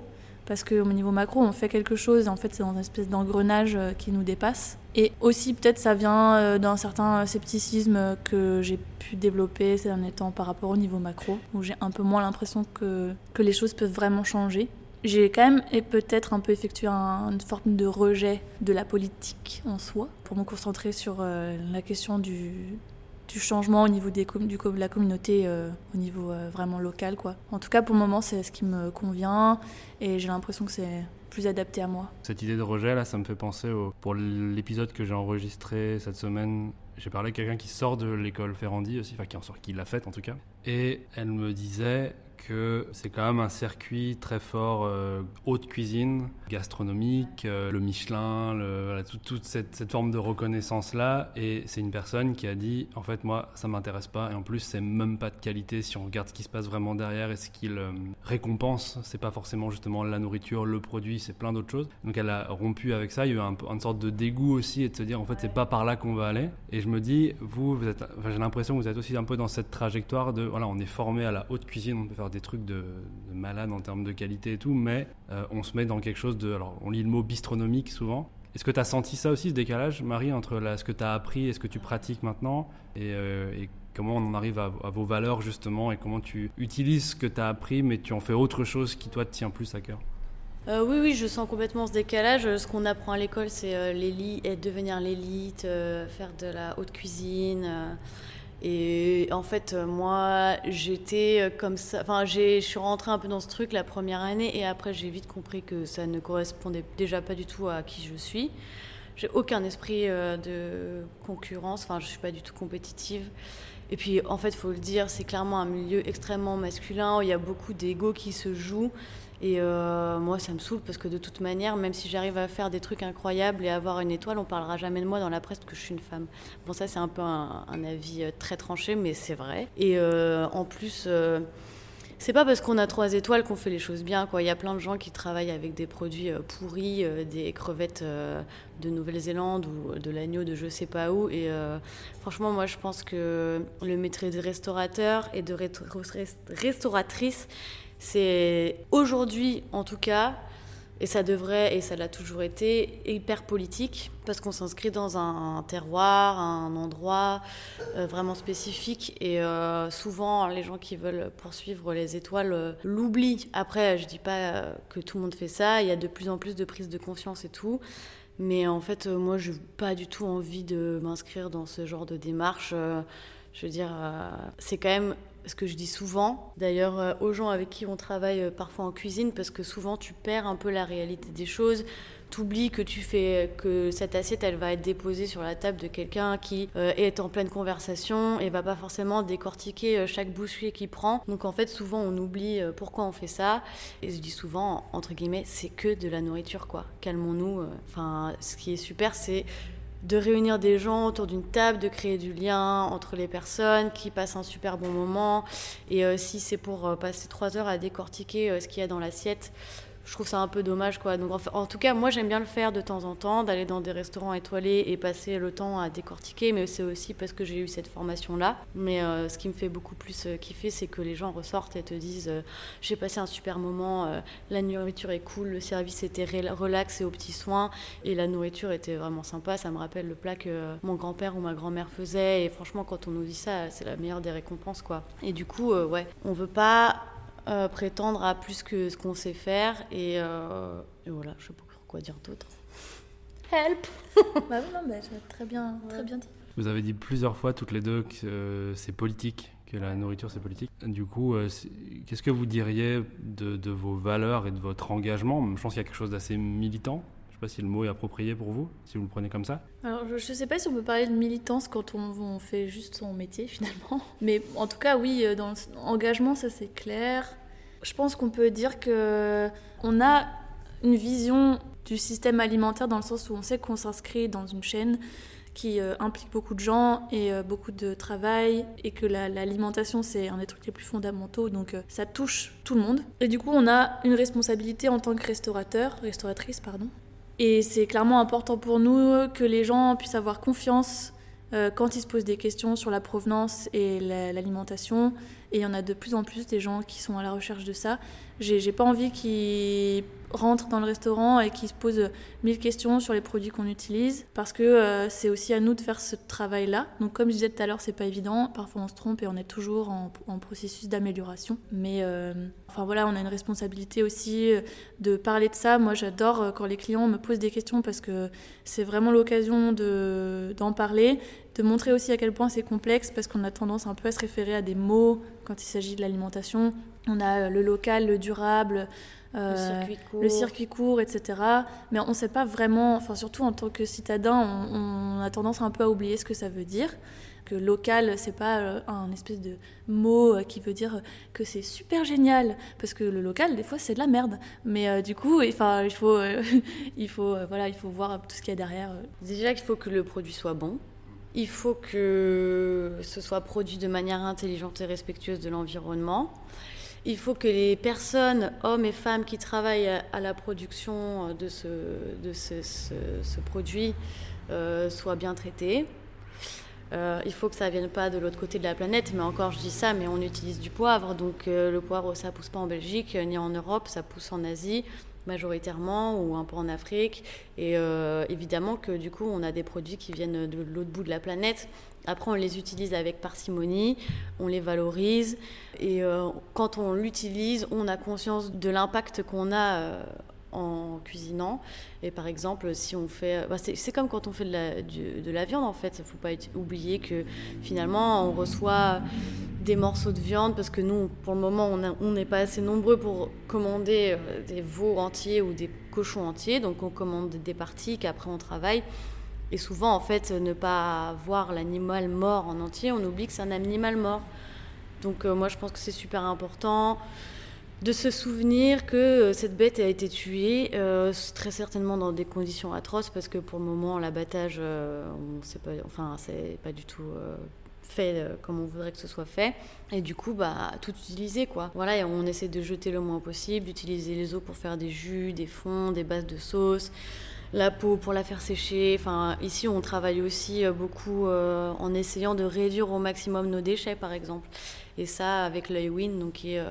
parce qu'au niveau macro, on fait quelque chose et en fait, c'est dans une espèce d'engrenage qui nous dépasse. Et aussi, peut-être, ça vient euh, d'un certain scepticisme que j'ai pu développer ces derniers temps par rapport au niveau macro, où j'ai un peu moins l'impression que, que les choses peuvent vraiment changer. J'ai quand même et peut-être un peu effectué une forme de rejet de la politique en soi pour me concentrer sur euh, la question du, du changement au niveau des du, de la communauté euh, au niveau euh, vraiment local quoi. En tout cas pour le moment c'est ce qui me convient et j'ai l'impression que c'est plus. Cette idée de rejet là ça me fait penser au, pour l'épisode que j'ai enregistré cette semaine j'ai parlé avec quelqu'un qui sort de l'école Ferrandi aussi, enfin qui en sort, qui l'a faite en tout cas. Et elle me disait que c'est quand même un circuit très fort euh, haute cuisine, gastronomique, euh, le Michelin, toute cette, forme de reconnaissance là. Et c'est une personne qui a dit en fait moi ça m'intéresse pas et en plus c'est même pas de qualité si on regarde ce qui se passe vraiment derrière et ce qu'il euh, récompense. C'est pas forcément justement la nourriture, le produit, c'est plein d'autres choses. Donc elle a rompu avec ça. Il y a eu un, une sorte de dégoût aussi et de se dire en fait c'est pas par là qu'on va aller. Je me dis vous, j'ai l'impression que vous êtes aussi un peu dans cette trajectoire de voilà on est formé à la haute cuisine, on peut faire des trucs de, malade en termes de qualité et tout, mais euh, on se met dans quelque chose de. Alors, on lit le mot bistronomique souvent. Est-ce que tu as senti ça aussi, ce décalage, Marie, entre ce que tu as appris et ce que tu pratiques maintenant euh, et, comment on en arrive à, vos valeurs, justement, et comment tu utilises ce que tu as appris, mais tu en fais autre chose qui, toi, te tient plus à cœur? Euh, oui, oui, je sens complètement ce décalage. Ce qu'on apprend à l'école, c'est l'élite, devenir l'élite, faire de la haute cuisine. Et en fait, euh, moi, j'étais euh, comme ça. Enfin, je suis rentrée un peu dans ce truc la première année et après, j'ai vite compris que ça ne correspondait déjà pas du tout à qui je suis. J'ai aucun esprit euh, de concurrence. Enfin, je suis pas du tout compétitive. Et puis, en fait, il faut le dire, c'est clairement un milieu extrêmement masculin où il y a beaucoup d'ego qui se jouent. Et euh, moi, ça me saoule parce que de toute manière, même si j'arrive à faire des trucs incroyables et avoir une étoile, on parlera jamais de moi dans la presse que je suis une femme. Bon, ça, c'est un peu un, avis euh, très tranché, mais c'est vrai. Et euh, en plus, c'est pas parce qu'on a trois étoiles qu'on fait les choses bien. Il y a plein de gens qui travaillent avec des produits pourris, des crevettes de Nouvelle-Zélande ou de l'agneau de je sais pas où. Et franchement, moi, je pense que le métier de restaurateur et de restauratrice, c'est aujourd'hui, en tout cas, et ça devrait, et ça l'a toujours été, hyper politique, parce qu'on s'inscrit dans un, terroir, un endroit euh, vraiment spécifique, et euh, souvent les gens qui veulent poursuivre les étoiles euh, l'oublient. Après, je dis pas que tout le monde fait ça, il y a de plus en plus de prise de conscience et tout, mais en fait, moi, je n'ai pas du tout envie de m'inscrire dans ce genre de démarche. je veux dire, c'est quand même ce que je dis souvent, d'ailleurs euh, aux gens avec qui on travaille euh, parfois en cuisine, parce que souvent tu perds un peu la réalité des choses. T'oublies que tu fais que cette assiette, elle va être déposée sur la table de quelqu'un qui euh, est en pleine conversation et va pas forcément décortiquer chaque bouchée qu'il prend. Donc en fait, souvent on oublie pourquoi on fait ça. Et je dis souvent entre guillemets, c'est que de la nourriture quoi. Calmons-nous. Enfin, ce qui est super, c'est de réunir des gens autour d'une table, de créer du lien entre les personnes qui passent un super bon moment. Et euh, si c'est pour euh, passer trois heures à décortiquer euh, ce qu'il y a dans l'assiette, je trouve ça un peu dommage quoi. Donc en, tout cas, moi j'aime bien le faire de temps en temps, d'aller dans des restaurants étoilés et passer le temps à décortiquer, mais c'est aussi parce que j'ai eu cette formation là. Mais euh, ce qui me fait beaucoup plus euh, kiffer, c'est que les gens ressortent et te disent euh, j'ai passé un super moment, la nourriture est cool, le service était relax et aux petits soins et la nourriture était vraiment sympa. Ça me rappelle le plat que mon grand-père ou ma grand-mère faisait et franchement quand on nous dit ça, c'est la meilleure des récompenses quoi. Et du coup, ouais, on veut pas euh, prétendre à plus que ce qu'on sait faire. Et, euh, et, voilà, je sais pas quoi dire d'autre. Help bah non, bah, très bien, très bien dit. Vous avez dit plusieurs fois toutes les deux que euh, c'est politique, que la nourriture c'est politique. Du coup, qu'est-ce que vous diriez de, de, vos valeurs et de votre engagement? Je pense qu'il y a quelque chose d'assez militant. Sais pas si le mot est approprié pour vous, si vous le prenez comme ça. Alors, je ne sais pas si on peut parler de militance quand on, fait juste son métier finalement. Mais en tout cas, oui, dans l'engagement, ça c'est clair. Je pense qu'on peut dire que on a une vision du système alimentaire dans le sens où on sait qu'on s'inscrit dans une chaîne qui euh, implique beaucoup de gens et euh, beaucoup de travail et que l'alimentation c'est un des trucs les plus fondamentaux donc euh, ça touche tout le monde et du coup on a une responsabilité en tant que restaurateur restauratrice pardon et c'est clairement important pour nous que les gens puissent avoir confiance quand ils se posent des questions sur la provenance et l'alimentation et il y en a de plus en plus des gens qui sont à la recherche de ça. J'ai pas envie qu'ils rentrent dans le restaurant et qu'ils se posent mille questions sur les produits qu'on utilise parce que euh, c'est aussi à nous de faire ce travail-là. Donc comme je disais tout à l'heure, c'est pas évident. Parfois on se trompe et on est toujours en, processus d'amélioration. Mais euh, enfin voilà, on a une responsabilité aussi euh, de parler de ça. Moi j'adore quand les clients me posent des questions parce que c'est vraiment l'occasion d'en parler de montrer aussi à quel point c'est complexe parce qu'on a tendance un peu à se référer à des mots quand il s'agit de l'alimentation. On a le local, le durable, euh, le, circuit court. etc. Mais on ne sait pas vraiment, enfin surtout en tant que citadin, on, a tendance un peu à oublier ce que ça veut dire. Que local, c'est pas euh, un espèce de mot euh, qui veut dire que c'est super génial, parce que le local, des fois, c'est de la merde. Mais du coup, enfin, il faut, il faut, voilà, il faut voir tout ce qu'il y a derrière. Déjà qu'il faut que le produit soit bon. Il faut que ce soit produit de manière intelligente et respectueuse de l'environnement. Il faut que les personnes, hommes et femmes qui travaillent à la production de ce, de ce, produit euh, soient bien traitées. Euh, il faut que ça ne vienne pas de l'autre côté de la planète, mais encore je dis ça, mais on utilise du poivre, donc euh, le poivre ça pousse pas en Belgique ni en Europe, ça pousse en Asie majoritairement ou un peu en Afrique. Et euh, évidemment que du coup, on a des produits qui viennent de l'autre bout de la planète. Après, on les utilise avec parcimonie, on les valorise. Et euh, quand on l'utilise, on a conscience de l'impact qu'on a euh, en cuisinant. Et par exemple, si on fait. Bah, c'est comme quand on fait de la, de la viande, en fait. Il ne faut pas oublier que finalement, on reçoit des morceaux de viande parce que nous, pour le moment, on n'est pas assez nombreux pour commander euh, des veaux entiers ou des cochons entiers. Donc, on commande des parties qu'après on travaille. Et souvent, en fait, ne pas voir l'animal mort en entier, on oublie que c'est un animal mort. Donc, euh, moi, je pense que c'est super important de se souvenir que euh, cette bête a été tuée, euh, très certainement dans des conditions atroces, parce que pour le moment, l'abattage, euh, on sait pas, enfin, c'est pas du tout fait comme on voudrait que ce soit fait. Et du coup, bah, tout utiliser, quoi. Voilà, on essaie de jeter le moins possible, d'utiliser les os pour faire des jus, des fonds, des bases de sauce la peau pour la faire sécher. Enfin, ici, on travaille aussi beaucoup en essayant de réduire au maximum nos déchets, par exemple. Et ça, avec l'œil Win, donc qui est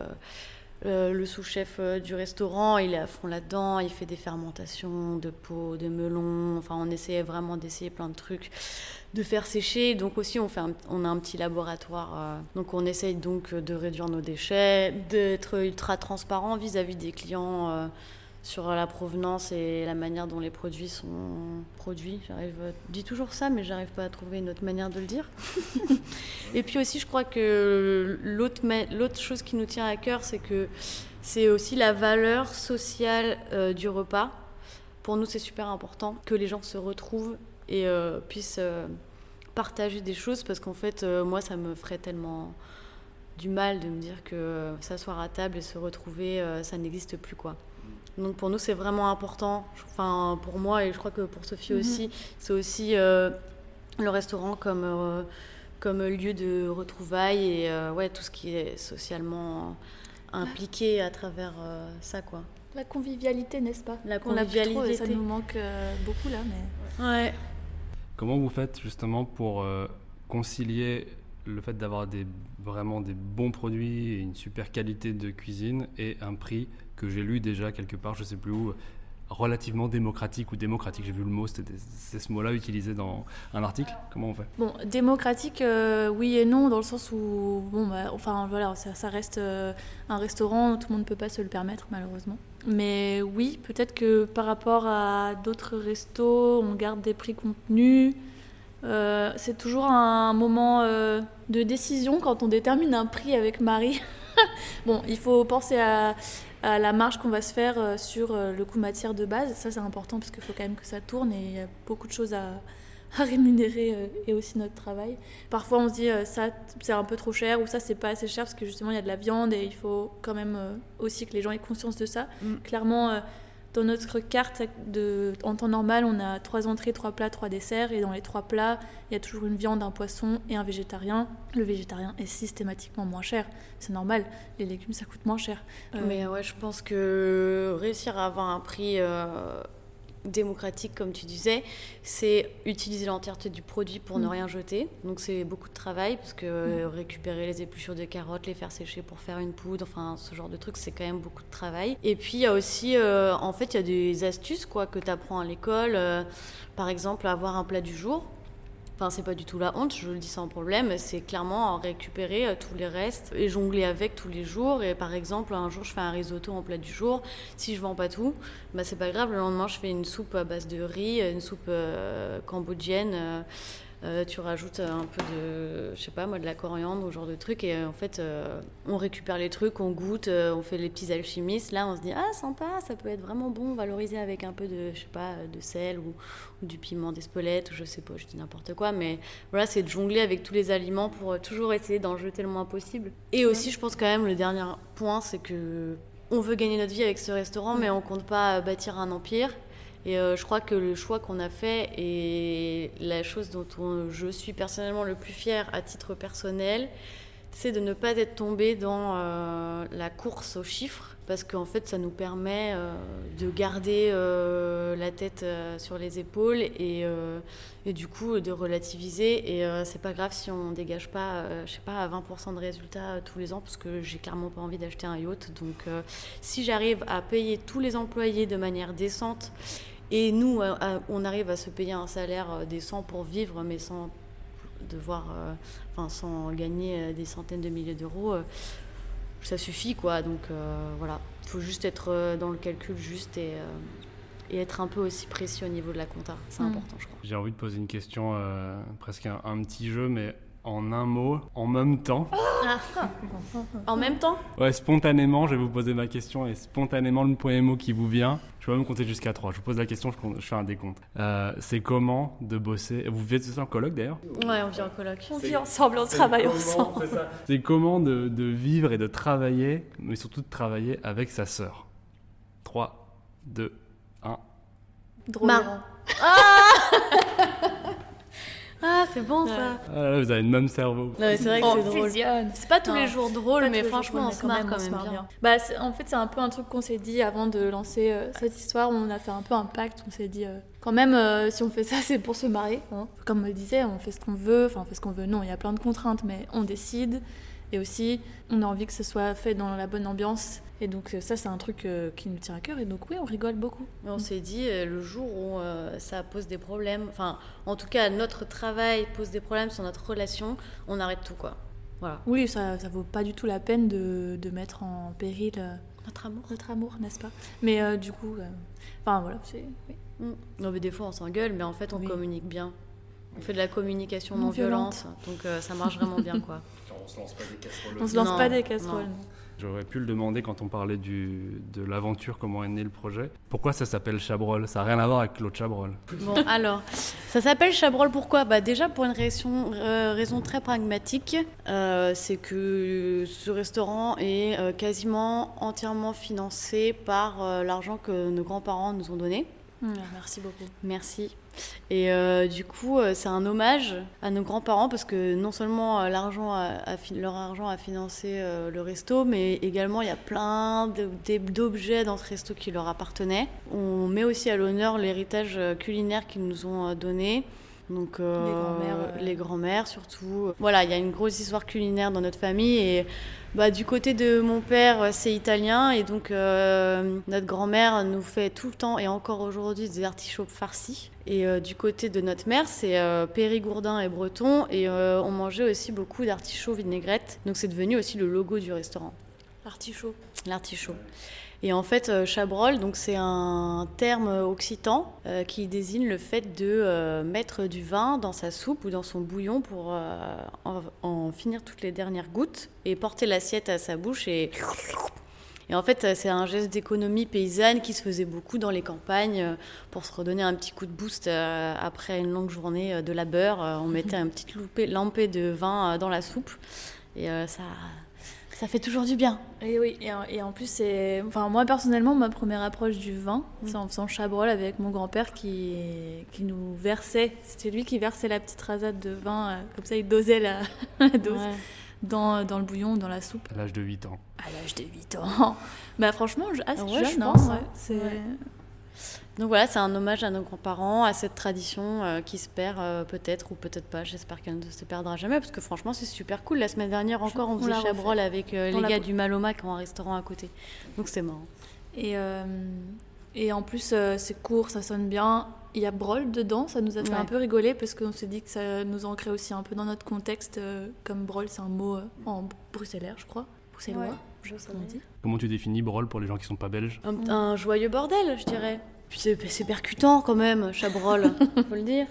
euh, le sous-chef euh, du restaurant, il est à fond là-dedans, il fait des fermentations de peau, de melon, enfin on essayait vraiment d'essayer plein de trucs, de faire sécher. Donc aussi on, fait on a un petit laboratoire, euh, donc on essaye donc de réduire nos déchets, d'être ultra transparent vis-à-vis des clients sur la provenance et la manière dont les produits sont produits. J'arrive, je dis toujours ça, mais j'arrive pas à trouver une autre manière de le dire. et puis aussi, je crois que l'autre, l'autre chose qui nous tient à cœur, c'est que c'est aussi la valeur sociale euh, du repas. Pour nous, c'est super important que les gens se retrouvent et euh, puissent euh, partager des choses, parce qu'en fait, moi, ça me ferait tellement du mal de me dire que s'asseoir à table et se retrouver, ça n'existe plus, quoi. Donc pour nous, c'est vraiment important. Enfin, pour moi et je crois que pour Sophie mhm. aussi, c'est aussi euh, le restaurant comme, euh, comme lieu de retrouvailles et euh, ouais, tout ce qui est socialement impliqué à travers ça, quoi. La convivialité, n'est-ce pas? La convivialité. ça nous manque beaucoup là, mais. Ouais. Comment vous faites justement pour concilier le fait d'avoir des, vraiment des bons produits et une super qualité de cuisine et un prix que j'ai lu déjà quelque part, je sais plus où, relativement démocratique ou démocratique. J'ai vu le mot, c'est ce mot-là utilisé dans un article. Comment on fait? Bon, démocratique, euh, oui et non, dans le sens où, bon, bah, enfin voilà, ça, reste euh, un restaurant, tout le monde ne peut pas se le permettre malheureusement. Mais oui, peut-être que par rapport à d'autres restos, on garde des prix contenus. Euh, c'est toujours un moment de décision quand on détermine un prix avec Marie. bon, il faut penser à, la marge qu'on va se faire euh, sur euh, le coût matière de base. Ça, c'est important parce qu'il faut quand même que ça tourne et il y a beaucoup de choses à, rémunérer euh, et aussi notre travail. Parfois, on se dit ça, c'est un peu trop cher ou ça, c'est pas assez cher parce que justement, il y a de la viande et il faut quand même aussi que les gens aient conscience de ça. Mm. Clairement, dans notre carte de, en temps normal, on a trois entrées, trois plats, trois desserts. Et dans les trois plats, il y a toujours une viande, un poisson et un végétarien. Le végétarien est systématiquement moins cher. C'est normal. Les légumes, ça coûte moins cher. Mais ouais, je pense que réussir à avoir un prix. Euh, démocratique, comme tu disais, c'est utiliser l'entièreté du produit pour ne mm. rien jeter. Donc c'est beaucoup de travail, parce que mm. récupérer les épluchures de carottes, les faire sécher pour faire une poudre, enfin ce genre de trucs, c'est quand même beaucoup de travail. Et puis il y a aussi, euh, en fait, il y a des astuces quoi, que tu apprends à l'école. Euh, par exemple, avoir un plat du jour. Enfin, c'est pas du tout la honte, je le dis sans problème. C'est clairement récupérer euh, tous les restes et jongler avec tous les jours. Et par exemple, un jour, je fais un risotto en plat du jour. Si je vends pas tout, bah, c'est pas grave. Le lendemain, je fais une soupe à base de riz, une soupe euh, cambodgienne. Euh, euh, tu rajoutes un peu de, je sais pas moi, de la coriandre, ou genre de truc, et euh, en fait, euh, on récupère les trucs, on goûte, on fait les petits alchimistes. Là, on se dit, ah, sympa, ça peut être vraiment bon, valoriser avec un peu de, je sais pas, de sel ou, du piment d'Espelette, ou je sais pas, je dis n'importe quoi, mais voilà, c'est de jongler avec tous les aliments pour toujours essayer d'en jeter le moins possible. Et aussi, je pense quand même, le dernier point, c'est que on veut gagner notre vie avec ce restaurant, mais on compte pas bâtir un empire. Et euh, je crois que le choix qu'on a fait et la chose dont je suis personnellement le plus fière à titre personnel, c'est de ne pas être tombé dans euh, la course aux chiffres, parce qu'en fait, ça nous permet euh, de garder la tête sur les épaules et, et, du coup de relativiser. Et c'est pas grave si on dégage pas, je sais pas, à 20% de résultats tous les ans, parce que j'ai clairement pas envie d'acheter un yacht. Donc, si j'arrive à payer tous les employés de manière décente et nous, euh, euh, on arrive à se payer un salaire euh, décent pour vivre, mais sans devoir, enfin, sans gagner des centaines de milliers d'euros. ça suffit, quoi. Donc voilà, il faut juste être dans le calcul juste et, et, être un peu aussi précis au niveau de la compta. C'est mm. important, je crois. J'ai envie de poser une question, presque un, petit jeu, mais en un mot, en même temps. En même temps? Ouais, spontanément, je vais vous poser ma question et spontanément, le premier mot qui vous vient, je vais même compter jusqu'à 3. Je vous pose la question, je, compte- je fais un décompte. Euh, c'est comment de bosser? Vous faites ça en colloque d'ailleurs? Ouais, on vit en coloc. On vit ensemble, on travaille ensemble. C'est comment de, de vivre et de travailler, mais surtout de travailler avec sa sœur 3, 2, 1. Drôle. Marrant. Ah, c'est bon ça. Ah là vous avez le même cerveau. Non, mais c'est vrai que On c'est drôle. fusionne. C'est pas tous Non. les jours drôle, mais franchement, on se marre quand on se même marre bien. Bah, c'est- en fait, c'est un peu un truc qu'on s'est dit avant de lancer euh, cette histoire. On a fait un peu un pacte. On s'est dit, euh, quand même, euh, si on fait ça, c'est pour se marier. hein. Comme on le disait, on fait ce qu'on veut. Enfin, on fait ce qu'on veut. Non, il y a plein de contraintes, mais on décide. Et aussi, on a envie que ce soit fait dans la bonne ambiance. Et donc, euh, ça, c'est un truc euh, qui nous tient à cœur. Et donc, oui, on rigole beaucoup. Mais on s'est dit, euh, le jour où euh, ça pose des problèmes, enfin, en tout cas, notre travail pose des problèmes sur notre relation, on arrête tout, quoi. Voilà. Oui, ça, ça vaut pas du tout la peine de, de mettre en péril euh, Notre amour. notre amour, n'est-ce pas? Mais euh, du coup, euh, enfin voilà, c'est. oui. Mm. Non, mais des fois, on s'engueule, mais en fait, on Oui. communique bien. On fait de la communication Non non violente. violence, donc euh, ça marche vraiment bien, quoi. On se lance pas des casseroles. On se lance Non, pas des casseroles. non. J'aurais pu le demander quand on parlait de l'aventure, comment est né le projet. Pourquoi ça s'appelle Chabrol? Ça n'a rien à voir avec Claude Chabrol. Bon, alors, ça s'appelle Chabrol pourquoi? Bah, Déjà pour une raison, euh, raison très pragmatique, euh, c'est que ce restaurant est euh, quasiment entièrement financé par l'argent que nos grands-parents nous ont donné. Merci beaucoup. Merci. Et euh, du coup, euh, c'est un hommage à nos grands-parents parce que non seulement euh, leur argent a financé le resto, mais également il y a plein d'objets dans ce resto qui leur appartenaient. On met aussi à l'honneur l'héritage culinaire qu'ils nous ont donné. Donc euh, Les grands-mères, ouais. les grands-mères surtout. Voilà, il y a une grosse histoire culinaire dans notre famille et bah, du côté de mon père, euh, c'est italien et donc euh, notre grand-mère nous fait tout le temps et encore aujourd'hui des artichauts farcis. Et du côté de notre mère, c'est périgourdin et breton et on mangeait aussi beaucoup d'artichauts vinaigrettes. Donc c'est devenu aussi le logo du restaurant, Artichaut. l'artichaut. Et en fait, euh, chabrol, donc c'est un terme occitan euh, qui désigne le fait de euh, mettre du vin dans sa soupe ou dans son bouillon pour euh, en, en finir toutes les dernières gouttes et porter l'assiette à sa bouche et et en fait, c'est un geste d'économie paysanne qui se faisait beaucoup dans les campagnes pour se redonner un petit coup de boost après une longue journée de labeur. On mettait un petit loupé- lampé de vin dans la soupe et ça, ça fait toujours du bien. Et oui, et, en- et en plus, c'est. Enfin, moi personnellement, ma première approche du vin, Mm. c'est en faisant chabrol avec mon grand-père qui, qui nous versait. C'était lui qui versait la petite rasade de vin, euh, comme ça il dosait la, la dose Ouais. dans, dans le bouillon, dans la soupe. À l'âge de 8 ans. À l'âge de 8 ans. bah, franchement, je- assez Ah ouais, jeune, je hein, pense, ouais. hein. C'est. Donc voilà, c'est un hommage à nos grands-parents, à cette tradition euh, qui se perd euh, peut-être ou peut-être pas. J'espère qu'elle ne se perdra jamais parce que franchement, c'est super cool. La semaine dernière encore, on On faisait chabrol avec euh, les gars du Maloma qui ont un restaurant à côté. Donc c'est marrant. Et, euh, et en plus, euh, c'est court, ça sonne bien. Il y a brol dedans, ça nous a fait Ouais. un peu rigoler parce qu'on s'est dit que ça nous ancrait aussi un peu dans notre contexte. euh, comme brol, c'est un mot euh, en bruxellaire, je crois. Bruxellois, Ouais, je sais pas comment. Comment tu définis Brol pour les gens qui sont pas belges? Un, un joyeux bordel, je dirais. Puis c'est percutant quand même, chabrol, faut le dire.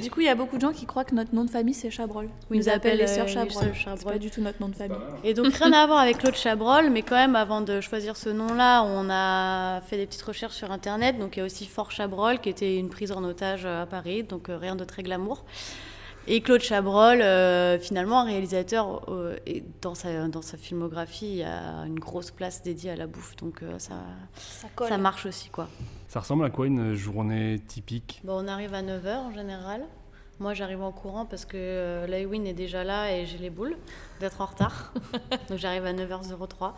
Du coup, il y a beaucoup de gens qui croient que notre nom de famille c'est Chabrol. Ils nous appellent les sœurs euh, les Chabrol. C'est Chabrol. pas du tout notre nom de famille. Et donc rien à voir avec Claude Chabrol, mais quand même avant de choisir ce nom-là, on a fait des petites recherches sur Internet. Donc il y a aussi Fort Chabrol qui était une prise en otage euh, à Paris, donc euh, rien de très glamour. Et Claude Chabrol, euh, finalement un réalisateur, euh, et dans, sa, dans sa filmographie, il y a une grosse place dédiée à la bouffe, donc euh, ça, Ça colle. ça marche aussi quoi. Ça ressemble à quoi une journée typique? Bon, on arrive à 9h en général. Moi, j'arrive en courant parce que euh, est déjà là et j'ai les boules d'être en retard. Donc, j'arrive à 9h03.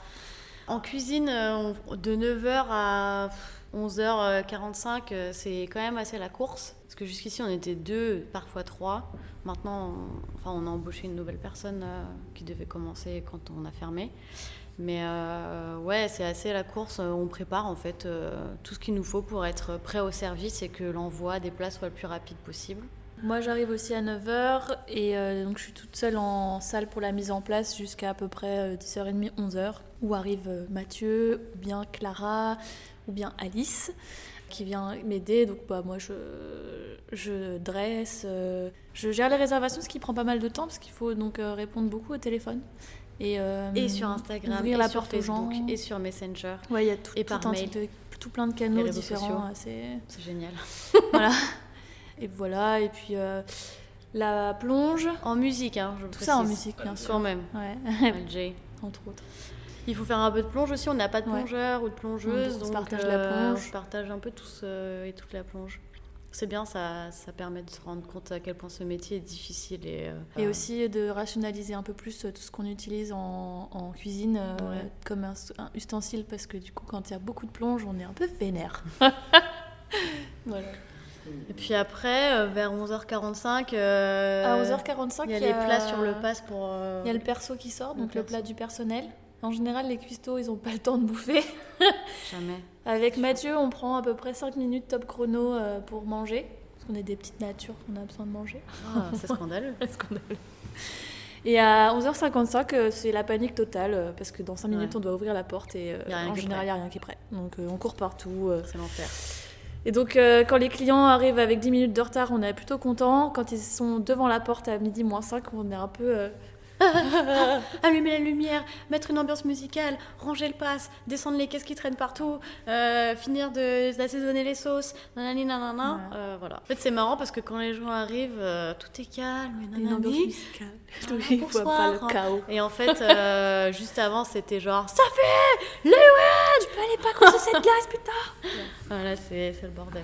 En cuisine, euh, on- de 9h à 11h45, euh, c'est quand même assez la course. Parce que jusqu'ici, on était deux, parfois trois. Maintenant, on, enfin, on a embauché une nouvelle personne euh, qui devait commencer quand on a fermé. Mais euh, ouais, c'est assez la course. On prépare en fait euh, tout ce qu'il nous faut pour être prêt au service et que l'envoi des plats soit le plus rapide possible. Moi, j'arrive aussi à 9h et euh, donc je suis toute seule en salle pour la mise en place jusqu'à à peu près euh, 10h30, 11h, où arrive euh, Mathieu, ou bien Clara, ou bien Alice, qui vient m'aider. Donc bah, moi, je, je dresse, euh, je gère les réservations, ce qui prend pas mal de temps parce qu'il faut donc euh, répondre beaucoup au téléphone. Et, euh, Et sur Instagram, ouvrir et la sur porte aux gens. Facebook, et sur Messenger. Ouais, il y a tout, et tout par mail. de- tout plein de canaux différents. euh, C'est génial. voilà. Et voilà. Et puis euh, la plonge, En musique, hein, je tout ça en musique, bien sûr. Quand même. Ouais, entre autres. Il faut faire un peu de plonge aussi. On n'a pas de Ouais. plongeur ou de plongeuse. On se donc, partage la euh, plonge. On se partage un peu tous euh, et toute la plonge. C'est bien, ça, ça permet de se rendre compte à quel point ce métier est difficile. Et, euh, Et aussi de rationaliser un peu plus euh, tout ce qu'on utilise en, en cuisine euh, comme un, un ustensile parce que du coup quand il y a beaucoup de plonge on est un peu vénère. voilà. Et puis après, vers 11h45, euh, À 11h45 il y a les plats sur le pass pour. Il y a le perso qui sort, donc le plat du personnel. En général les cuistots ils ont pas le temps de bouffer. Jamais. Avec Mathieu on prend à peu près 5 minutes top chrono euh, pour manger. Parce qu'on est des petites natures, on a besoin de manger. Ah, c'est scandaleux. Scandaleux. Et à 11h55, euh, c'est la panique totale euh, parce que dans 5 minutes, Ouais. on doit ouvrir la porte et en général, il n'y a rien qui est prêt. Donc on court partout. C'est l'enfer. Et donc, euh, quand les clients arrivent avec 10 minutes de retard, on est plutôt content. Quand ils sont devant la porte à midi moins 5, on est un peu. euh, Allumer la lumière, mettre une ambiance musicale, ranger le pass, descendre les caisses qui traînent partout, euh, finir de- d'assaisonner les sauces, nanani nanana. Voilà. Euh, voilà. En fait, c'est marrant parce que quand les gens arrivent, euh, tout est calme, et une ambiance nanani. musicale. Ah, il faut pas le chaos. Et en fait, euh, juste avant, c'était genre ça fait les Tu peux aller pas causer cette glace, putain Voilà, c'est c'est le bordel.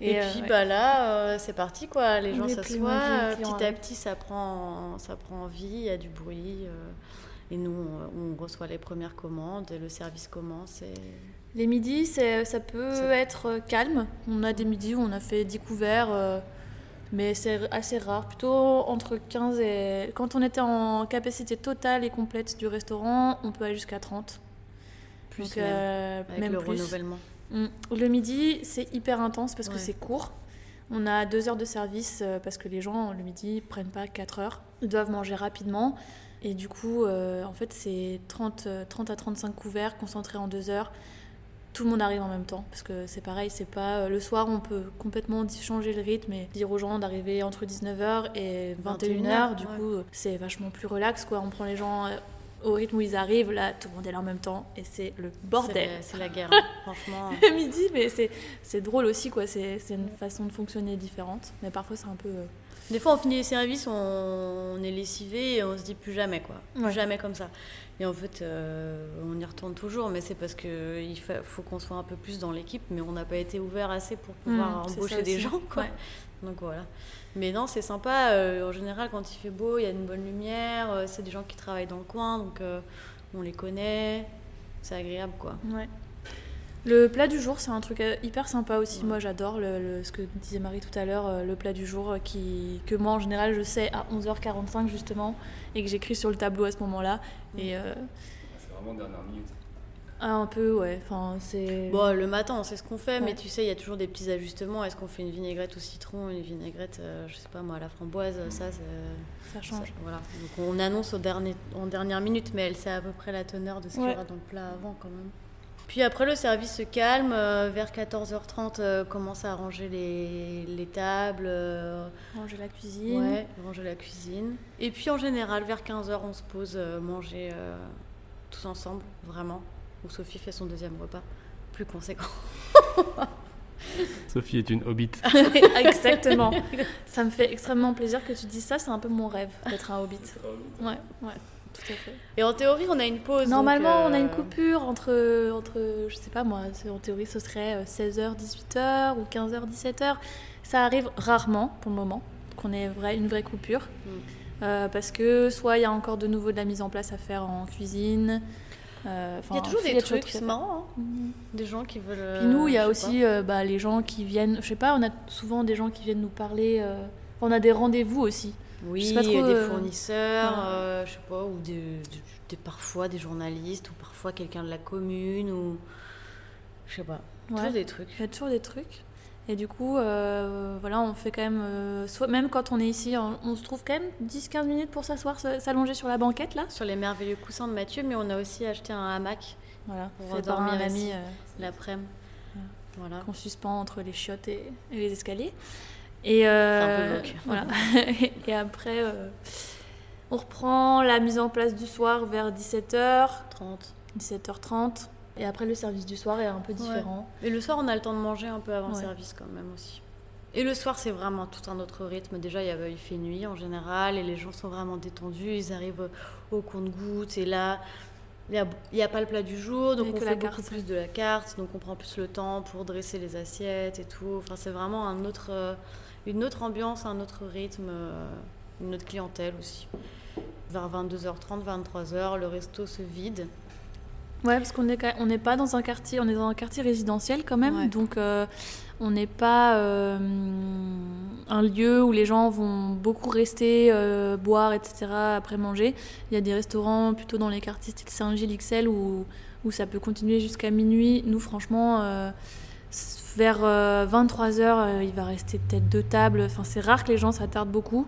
Et, Et, euh, puis ouais. bah là, euh, c'est parti quoi. Les gens s'assoient, euh, petit à arrivent. petit ça prend, ça prend vie, il y a du bruit. et nous, on, on reçoit les premières commandes, et le service commence. Et... Les midis, ça peut être calme. On a des midis où on a fait 10 couverts, euh, mais c'est assez rare. Plutôt entre 15 et... Quand on était en capacité totale et complète du restaurant, on peut aller jusqu'à 30. Plus Donc, même, euh, avec même le plus. renouvellement. Mm. Le midi, c'est hyper intense parce que Ouais. c'est court. On a deux heures de service euh, parce que les gens, le midi, prennent pas 4 heures. Ils doivent manger rapidement. Et du coup, euh, en fait, c'est 30, euh, 30 à 35 couverts concentrés en deux heures. Tout le monde arrive en même temps parce que c'est pareil, c'est pas euh, le soir on peut complètement changer le rythme et dire aux gens d'arriver entre 19h et 21h. 21h, du ouais. coup, euh, c'est vachement plus relax quoi. On prend les gens euh, au rythme où ils arrivent, là tout le monde est là en même temps et c'est le bordel. C'est- la guerre, hein, franchement. le midi, mais c'est, drôle aussi, quoi. C'est, une façon de fonctionner différente. Mais parfois, c'est un peu. euh, Des fois, on finit les services, on, on est lessivé et on se dit plus jamais, quoi. Plus Ouais. jamais comme ça. Et en fait, euh, on y retourne toujours, mais c'est parce qu'il fa- faut qu'on soit un peu plus dans l'équipe, mais on n'a pas été ouvert assez pour pouvoir Mm, embaucher des gens, quoi. Ouais. Donc voilà. Mais non, c'est sympa. euh, en général, quand il fait beau, il y a une bonne lumière. euh, c'est des gens qui travaillent dans le coin, donc euh, on les connaît. C'est agréable, quoi. Ouais. Le plat du jour, c'est un truc hyper sympa aussi. Ouais. Moi, j'adore le, le- ce que disait Marie tout à l'heure, le plat du jour qui, que moi, en général, je sais à 11h45 justement, et que j'écris sur le tableau à ce moment-là. Et euh, C'est vraiment dernière minute. Un peu, ouais. Enfin, c'est. Bon, le matin, on sait ce qu'on fait, mais tu sais, il y a toujours des petits ajustements. Est-ce qu'on fait une vinaigrette au citron, une vinaigrette, euh, je sais pas moi, à la framboise Ça, ça change. Ça, voilà. Donc on annonce au dernier, en dernière minute, mais elle sait à peu près la teneur de ce qu'il y aura dans le plat avant quand même. Puis après, le service se calme. euh, vers 14h30, euh, commence à ranger les, les tables, euh, Manger la cuisine. ouais, ranger la cuisine. Et puis en général, vers 15h, on se pose euh, manger tous ensemble, vraiment. Où Sophie fait son deuxième repas, plus conséquent. Sophie est une hobbit. Exactement. ça me fait extrêmement plaisir que tu dises ça. C'est un peu mon rêve d'être un hobbit. Ouais, ouais, tout à fait. Et en théorie, on a une pause. Normalement, donc, on a euh, une coupure entre, entre je sais pas moi, en théorie ce serait 16h, 18h ou 15h, 17h. Ça arrive rarement pour le moment qu'on ait vrai, une vraie coupure. Mm. Euh, parce que soit il y a encore de nouveau de la mise en place à faire en cuisine. Euh, Il y a toujours des trucs, marrant. hein. Mhm. Des gens qui veulent. Puis nous, il y a aussi euh, bah, les gens qui viennent, je sais pas, on a souvent des gens qui viennent nous parler. euh, on a des rendez-vous aussi. Oui, Je sais pas trop, des euh, fournisseurs, euh, je sais pas, ou des, des- des- parfois des journalistes, ou parfois quelqu'un de la commune, ou je sais pas, Ouais. toujours des trucs. Il y a toujours des trucs. Et du coup, euh, voilà, on fait quand même. euh, soit, même quand on est ici, on, on se trouve quand même 10-15 minutes pour s'asseoir, se- s'allonger sur la banquette là. Sur les merveilleux coussins de Mathieu, mais on a aussi acheté un hamac Voilà, Pour fait par dormir un ami. l'après-midi. Voilà. qu'on suspend entre les chiottes et, et les escaliers. Et, euh, C'est un peu glauque. voilà. et après, on reprend la mise en place du soir vers 17h, 30. 17h30. Et après, le service du soir est un peu différent. Et le soir, on a le temps de manger un peu avant le Ouais. service quand même aussi. Et le soir, c'est vraiment tout un autre rythme. Déjà, il, y a- il fait nuit en général et les gens sont vraiment détendus. Ils arrivent au compte-gouttes et là, il n'y a, pas le plat du jour, donc on fait la beaucoup carte. plus de la carte, donc on prend plus le temps pour dresser les assiettes et tout. Enfin, c'est vraiment un autre, euh, une autre ambiance, un autre rythme, euh, une autre clientèle aussi. Vers 22h30, 23h, le resto se vide. Ouais, parce qu'on est quand- on n'est pas dans un quartier, on est dans un quartier résidentiel quand même, Ouais. donc euh, on n'est pas euh, un lieu où les gens vont beaucoup rester, euh, boire, etc. après manger. Il y a des restaurants plutôt dans les quartiers style Saint-Gilles, XL où, où ça peut continuer jusqu'à minuit. Nous, franchement, euh, vers 23h, il va rester peut-être deux tables. Enfin, c'est rare que les gens s'attardent beaucoup.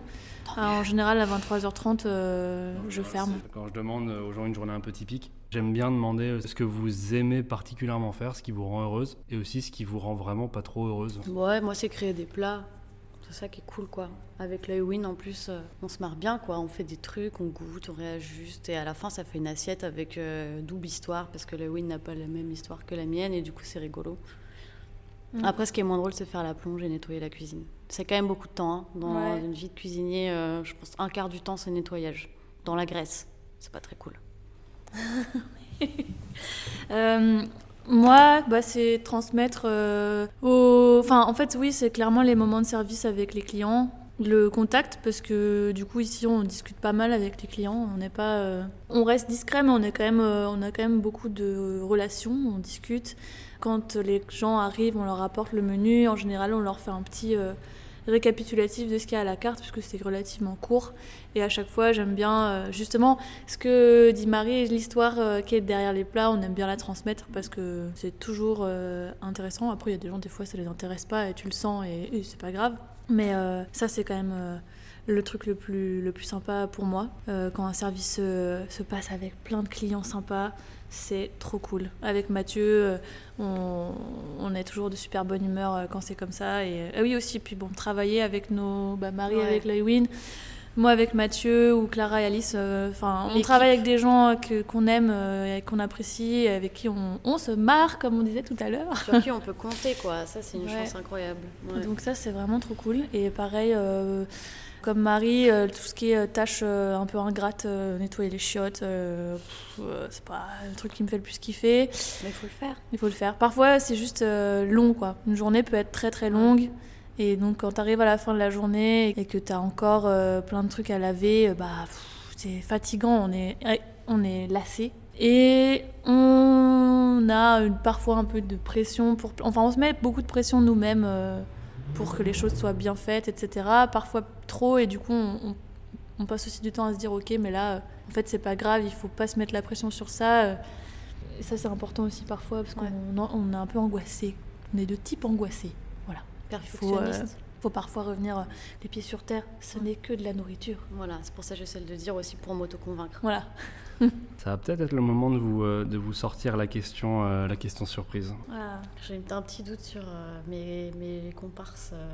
Alors, en général, à 23h30, euh, je ferme. Quand je demande aux gens une journée un peu typique, j'aime bien demander euh, ce que vous aimez particulièrement faire, ce qui vous rend heureuse, et aussi ce qui vous rend vraiment pas trop heureuse. Ouais, moi c'est créer des plats. C'est ça qui est cool quoi. Avec le win en plus, euh, on se marre bien quoi. On fait des trucs, on goûte, on réajuste et à la fin ça fait une assiette avec euh, double histoire parce que le win n'a pas la même histoire que la mienne et du coup c'est rigolo. Mm. Après ce qui est moins drôle c'est faire la plonge et nettoyer la cuisine. C'est quand même beaucoup de temps hein. dans Ouais. une vie de cuisinier. euh, je pense un quart du temps c'est nettoyage dans la graisse. C'est pas très cool. Euh, moi, bah, c'est transmettre euh, au... Enfin, en fait, oui, c'est clairement les moments de service avec les clients. Le contact, parce que du coup, ici, on discute pas mal avec les clients. On n'est pas... euh, On reste discret, mais on, est quand même, euh, on a quand même beaucoup de relations. On discute. Quand les gens arrivent, on leur apporte le menu. En général, on leur fait un petit... récapitulatif de ce qu'il y a à la carte puisque c'est relativement court et à chaque fois j'aime bien euh, justement ce que dit Marie, l'histoire euh, qui est derrière les plats, on aime bien la transmettre parce que c'est toujours euh, intéressant. Après, il y a des gens, des fois, ça les intéresse pas et tu le sens et, c'est pas grave. Mais ça, c'est quand même le truc le plus, le plus sympa pour moi. Quand un service se passe avec plein de clients sympas, c'est trop cool. Avec Mathieu, euh, on, on est toujours de super bonne humeur euh, quand c'est comme ça. Et ah oui, aussi, puis bon, travailler avec nos. Bah, Marie Ouais. avec Lewin. Moi avec Mathieu ou Clara et Alice, euh, enfin, on travaille avec des gens euh, que- qu'on aime euh, et qu'on apprécie, et avec qui on, on se marre, comme on disait tout à l'heure. Sur qui on peut compter quoi. Ça c'est une Ouais. chance incroyable. Ouais. Donc ça, c'est vraiment trop cool. Et pareil, euh, comme Marie, euh, tout ce qui est euh, tâches euh, un peu ingrates, nettoyer les chiottes, c'est pas le truc qui me fait le plus kiffer. Mais il faut le faire. Il faut le faire. Parfois, c'est juste long, quoi. Une journée peut être très très longue. Et donc, quand tu arrives à la fin de la journée et que tu as encore plein de trucs à laver, bah, c'est fatigant. On est, ouais, on est lassé. Et on a une- parfois un peu de pression pour. Enfin, on se met beaucoup de pression nous-mêmes pour que les choses soient bien faites, etc. Parfois trop, et du coup, on, passe aussi du temps à se dire, ok, mais là, euh, en fait, c'est pas grave, il faut pas se mettre la pression sur ça. euh, et ça, c'est important aussi parfois parce Ouais. qu'on on est un peu angoissé. On est de type angoissé. Voilà. Perfectionniste. faut parfois revenir euh, les pieds sur terre. Ce n'est que de la nourriture. Voilà, c'est pour ça que j'essaie de le dire aussi pour m'auto-convaincre. Voilà. Ça va peut-être être le moment de vous, euh, de vous sortir la question, euh, la question surprise. J'ai un petit doute sur euh, mes, mes comparses, euh,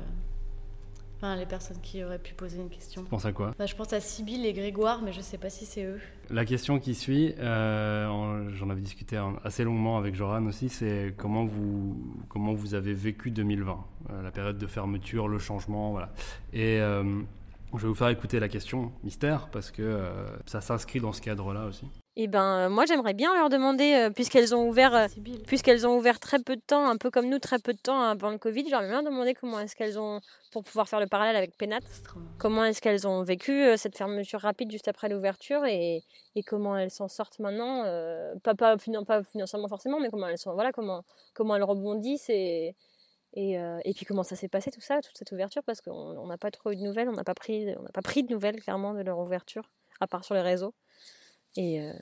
enfin les personnes qui auraient pu poser une question. Tu penses à quoi? Bah, je pense à Sybille et Grégoire, mais je sais pas si c'est eux. La question qui suit, euh, en- j'en avais discuté en- assez longuement avec Joran aussi, c'est comment vous, comment vous avez vécu 2020, euh, la période de fermeture, le changement, voilà. Et euh, je vais vous faire écouter la question mystère parce que euh, ça s'inscrit dans ce cadre-là aussi. Et ben, euh, moi, j'aimerais bien leur demander, euh, puisqu'elles ont ouvert, euh, puisqu'elles ont ouvert très peu de temps, un peu comme nous, très peu de temps avant le Covid, j'aimerais bien demander comment est-ce qu'elles ont, pour pouvoir faire le parallèle avec Pénat, comment est-ce qu'elles ont vécu euh, cette fermeture rapide juste après l'ouverture et, et comment elles s'en sortent maintenant, euh, pas, pas, pas financièrement forcément, mais comment elles sont, voilà, comment, comment elles rebondissent et, et, euh, et puis comment ça s'est passé tout ça, toute cette ouverture, parce qu'on on n'a pas trop eu de nouvelles, on n'a pas pris, on n'a pas pris de nouvelles clairement de leur ouverture, à part sur les réseaux. Et euh,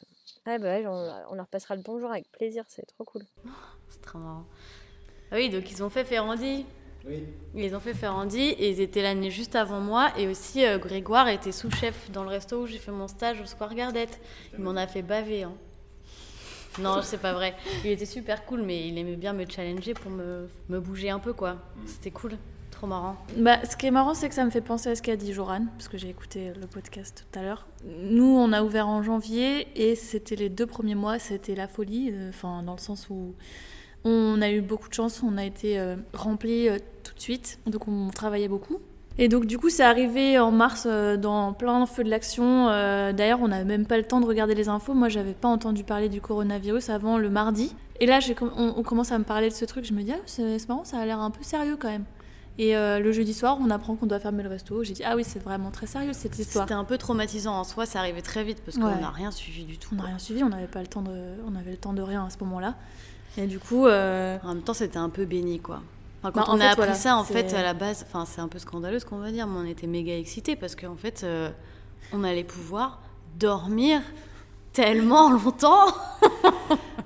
ouais, bah ouais, on, on leur passera le bonjour avec plaisir, c'est trop cool. C'est trop marrant. Ah oui, donc ils ont fait Ferrandi. Oui. Ils ont fait Ferrandi et ils étaient l'année juste avant moi. Et aussi, euh, Grégoire était sous-chef dans le resto où j'ai fait mon stage au Square Gardette. Il m'en a fait baver. hein. Non, c'est pas vrai. Il était super cool, mais il aimait bien me challenger pour me, me bouger un peu, quoi. C'était cool. Trop marrant. Bah, ce qui est marrant, c'est que ça me fait penser à ce qu'a dit Joran, parce que j'ai écouté le podcast tout à l'heure. Nous, on a ouvert en janvier et c'était les deux premiers mois, c'était la folie, euh, enfin, dans le sens où on a eu beaucoup de chance, on a été euh, rempli euh, tout de suite, donc on travaillait beaucoup. Et donc du coup c'est arrivé en mars euh, dans plein feu de l'action. Euh, D'ailleurs on n'avait même pas le temps de regarder les infos. Moi j'avais pas entendu parler du coronavirus avant le mardi. Et là on, on commence à me parler de ce truc. Je me dis ah c'est marrant ça a l'air un peu sérieux quand même. Et euh, le jeudi soir on apprend qu'on doit fermer le resto. J'ai dit ah oui c'est vraiment très sérieux cette histoire. C'était un peu traumatisant en soi, ça arrivait très vite parce Ouais. qu'on n'a rien suivi du tout. On n'a rien suivi, on n'avait pas le temps de, on avait le temps de rien à ce moment-là. Et du coup, euh, En même temps, c'était un peu béni, quoi. Enfin, Bah, quand en on fait, a appris voilà, ça, en fait, à la base, enfin, c'est un peu scandaleux ce qu'on va dire, mais on était méga excités parce qu'en fait, euh, on allait pouvoir dormir tellement longtemps.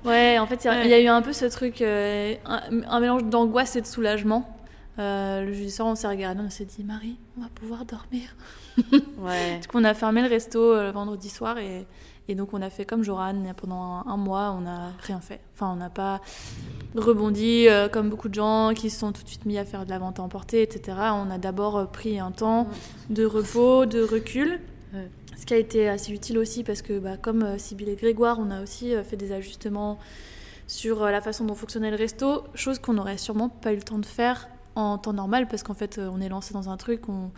Ouais, en fait, il y a- Ouais. il y, a eu un peu ce truc, euh, un, un mélange d'angoisse et de soulagement. Euh, le jeudi soir, on s'est regardé, on s'est dit, Marie, on va pouvoir dormir. Ouais. Du coup, on a fermé le resto euh, le vendredi soir et, et donc on a fait comme Joran. Pendant un, mois, on n'a rien fait. Enfin, on n'a pas rebondi euh, comme beaucoup de gens qui se sont tout de suite mis à faire de la vente à emporter, etc. On a d'abord euh, pris un temps de repos, de recul. Ouais. Ce qui a été assez utile aussi parce que, bah, comme euh, Sybille et Grégoire, on a aussi euh, fait des ajustements sur la façon dont fonctionnait le resto, chose qu'on n'aurait sûrement pas eu le temps de faire en temps normal parce qu'en fait, on est lancé dans un truc, on,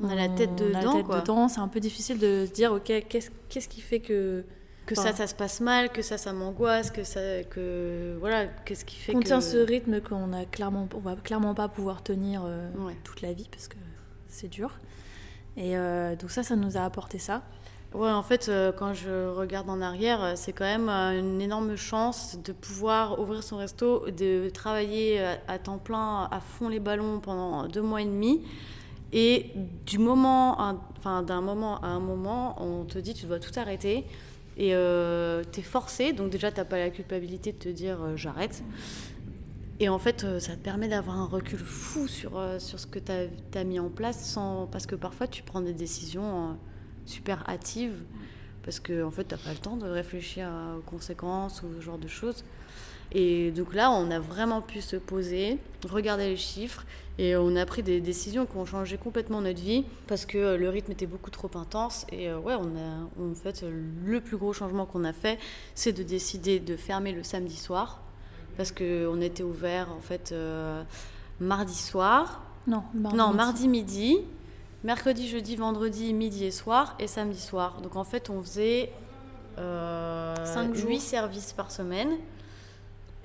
On a la tête la dedans, tête quoi. dedans. C'est un peu difficile de se dire, ok, qu'est-ce qui fait que Que Enfin, ça, ça se passe mal, que ça, ça m'angoisse, que ça, que voilà, qu'est-ce qui fait qu'on que tient ce rythme qu'on a clairement, on va clairement pas pouvoir tenir euh, Ouais. toute la vie parce que c'est dur. Et euh, donc ça, ça nous a apporté ça. Ouais, en fait, euh, quand je regarde en arrière, c'est quand même une énorme chance de pouvoir ouvrir son resto, de travailler à temps plein, à fond les ballons pendant deux mois et demi. Et du moment, enfin d'un moment à un moment, on te dit tu dois tout arrêter. Et euh, t'es forcé, donc déjà t'as pas la culpabilité de te dire euh, j'arrête. Et en fait, euh, ça te permet d'avoir un recul fou sur, euh, sur ce que tu as, mis en place, sans, parce que parfois tu prends des décisions super hâtives, parce que fait, tu n'as pas le temps de réfléchir aux conséquences ou ce genre de choses. Et donc là, on a vraiment pu se poser, regarder les chiffres, et on a pris des décisions qui ont changé complètement notre vie, parce que euh, le rythme était beaucoup trop intense. Et euh, ouais, on a, en fait, le plus gros changement qu'on a fait, c'est de décider de fermer le samedi soir parce qu'on était ouvert en fait euh, mardi soir, Non, mardi non midi. mardi midi, mercredi, jeudi, vendredi, midi et soir, et samedi soir. Donc en fait on faisait euh, Cinq jours. 8 services par semaine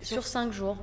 sur 5 jours.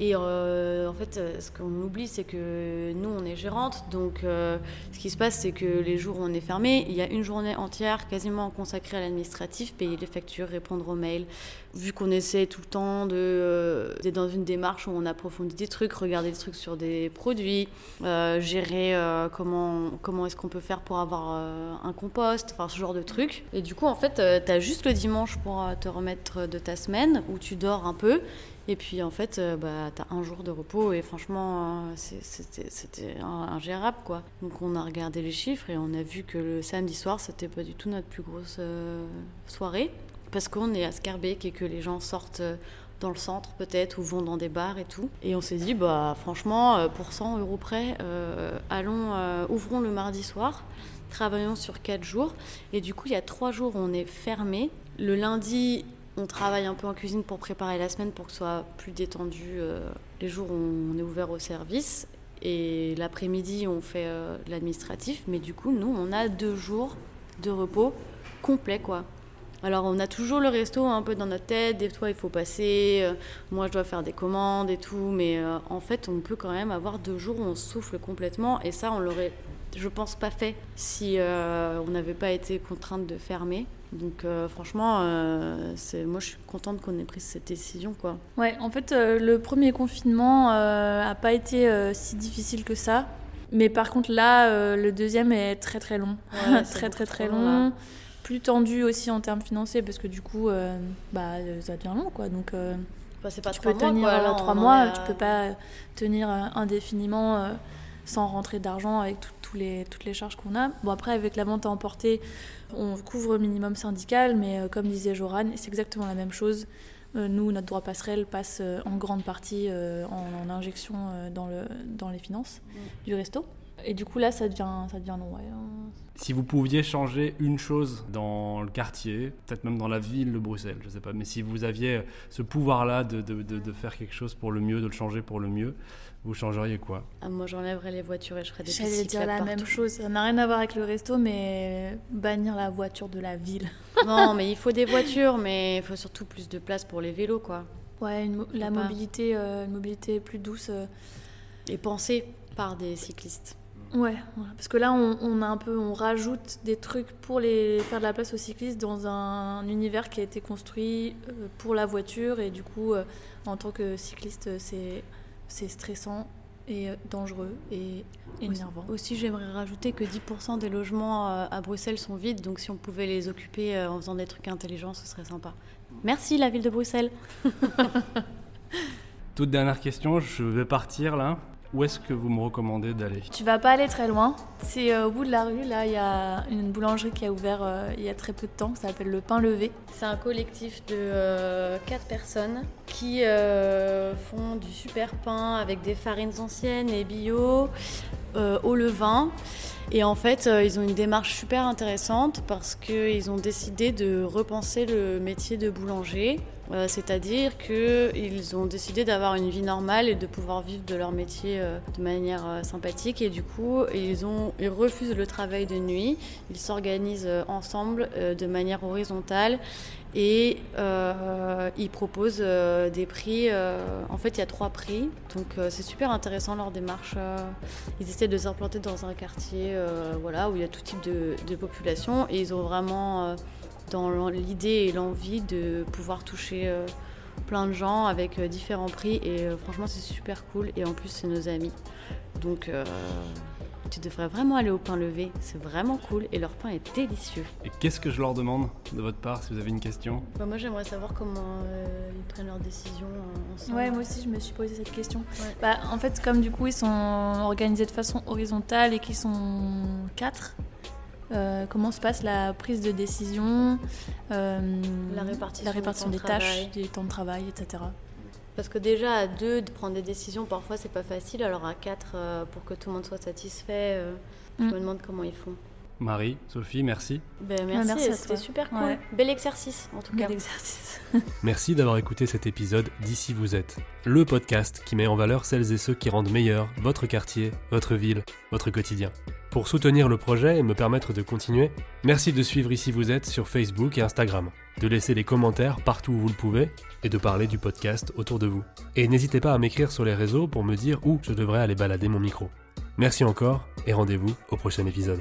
Et euh, en fait, euh, ce qu'on oublie, c'est que nous, on est gérante. Donc, euh, ce qui se passe, c'est que les jours où on est fermé, il y a une journée entière quasiment consacrée à l'administratif, payer les factures, répondre aux mails. Vu qu'on essaie tout le temps euh, d'être dans une démarche où on approfondit des trucs, regarder des trucs sur des produits, euh, gérer euh, comment, comment est-ce qu'on peut faire pour avoir euh, un compost, enfin ce genre de trucs. Et du coup, en fait, tu as juste le dimanche pour euh, te remettre de ta semaine où tu dors un peu. Et puis en fait, euh, bah, tu as un jour de repos et franchement, euh, c'était ingérable quoi. Donc on a regardé les chiffres et on a vu que le samedi soir, c'était pas du tout notre plus grosse euh, soirée parce qu'on est à Scarbeck et que les gens sortent euh, dans le centre peut-être ou vont dans des bars et tout. Et on s'est dit, bah franchement, pour 100 euros près, allons, ouvrons le mardi soir, travaillons sur 4 jours. Et du coup, il y a 3 jours on est fermé. Le lundi, on travaille un peu en cuisine pour préparer la semaine pour que ce soit plus détendu euh, les jours on est ouvert au service. Et l'après-midi, on fait euh, l'administratif. Mais du coup, nous, on a deux jours de repos complet, quoi. Alors, on a toujours le resto un peu dans notre tête. Des fois, il faut passer. euh, moi, je dois faire des commandes et tout. Mais en fait, on peut quand même avoir deux jours où on souffle complètement. Et ça, on l'aurait, je pense, pas fait si on n'avait pas été contrainte de fermer. Donc, euh, franchement, euh, c'est, moi, je suis contente qu'on ait pris cette décision, quoi. Ouais, en fait, euh, le premier confinement a pas été si difficile que ça. Mais par contre, là, le deuxième est très très long. Ouais, très très très long. Plus tendu aussi en termes financiers parce que du coup, bah, ça devient long quoi. Donc, pas tu peux mois, tenir quoi. Là, on trois mois, à- tu peux pas tenir indéfiniment sans rentrer d'argent avec tout- tous les, toutes les charges qu'on a. Bon, après, avec la vente à emporter, on couvre minimum syndical, mais euh, comme disait Joran, c'est exactement la même chose. Euh, nous, notre droit passerelle passe euh, en grande partie en, injection dans, le, dans les finances du resto. Et du coup, là, ça devient, ça devient long. ouais. Si vous pouviez changer une chose dans le quartier, peut-être même dans la ville de Bruxelles, je sais pas, mais si vous aviez ce pouvoir-là de- de- de faire quelque chose pour le mieux, de le changer pour le mieux, vous changeriez quoi Ah, moi, j'enlèverais les voitures et je ferais des J'allais dire la partout. même chose. Ça n'a rien à voir avec le resto, mais bannir la voiture de la ville. Non, mais il faut des voitures, mais il faut surtout plus de place pour les vélos, quoi. Ouais, une mo- la pas. mobilité, euh, une mobilité plus douce. euh, Et pensées par des cyclistes. Ouais, voilà. parce que là, on, on a un peu, on rajoute des trucs pour les faire de la place aux cyclistes dans un univers qui a été construit euh, pour la voiture et du coup, euh, en tant que cycliste, c'est c'est stressant et dangereux et énervant. Aussi, j'aimerais rajouter que 10% des logements euh, à Bruxelles sont vides, donc si on pouvait les occuper euh, en faisant des trucs intelligents, ce serait sympa. Merci, la ville de Bruxelles. Toute dernière question, je vais partir là. Où est-ce que vous me recommandez d'aller? Tu vas pas aller très loin. C'est euh, au bout de la rue, là, il y a une boulangerie qui a ouvert euh, il y a très peu de temps, ça s'appelle le Pain Levé. C'est un collectif de euh, quatre personnes qui euh, font du super pain avec des farines anciennes et bio euh, au levain. Et en fait, euh, ils ont une démarche super intéressante parce qu'ils ont décidé de repenser le métier de boulanger. Euh, C'est-à-dire qu'ils ont décidé d'avoir une vie normale et de pouvoir vivre de leur métier euh, de manière euh, sympathique. Et du coup, ils, ont, ils refusent le travail de nuit. Ils s'organisent ensemble de manière horizontale et ils proposent des prix. en fait, il y a trois prix, donc c'est super intéressant leur démarche. ils essaient de s'implanter dans un quartier, voilà, où il y a tout type de, de population, et ils ont vraiment dans l'idée et l'envie de pouvoir toucher euh, plein de gens avec euh, différents prix. Et euh, franchement, c'est super cool. Et en plus, c'est nos amis, donc. euh, tu devrais vraiment aller au pain levé, c'est vraiment cool et leur pain est délicieux. Et qu'est-ce que je leur demande de votre part si vous avez une question? Bah, moi j'aimerais savoir comment euh, ils prennent leurs décisions ensemble. Ouais, moi aussi, je me suis posé cette question. Ouais. Bah, en fait, comme du coup, ils sont organisés de façon horizontale et qu'ils sont quatre, euh, comment se passe la prise de décision, euh, La répartition la temps des tâches, travail. des temps de travail, etc. Parce que déjà à deux de prendre des décisions parfois c'est pas facile, alors à quatre euh, pour que tout le monde soit satisfait, euh, je Mm. me demande comment ils font. Marie, Sophie, merci. Ben, merci, c'était super cool. Ouais. Bel exercice en tout cas. Bel exercice. Merci d'avoir écouté cet épisode d'Ici vous êtes, le podcast qui met en valeur celles et ceux qui rendent meilleur votre quartier, votre ville, votre quotidien. Pour soutenir le projet et me permettre de continuer, merci de suivre Ici vous êtes sur Facebook et Instagram, de laisser des commentaires partout où vous le pouvez et de parler du podcast autour de vous. Et n'hésitez pas à m'écrire sur les réseaux pour me dire où je devrais aller balader mon micro. Merci encore et rendez-vous au prochain épisode.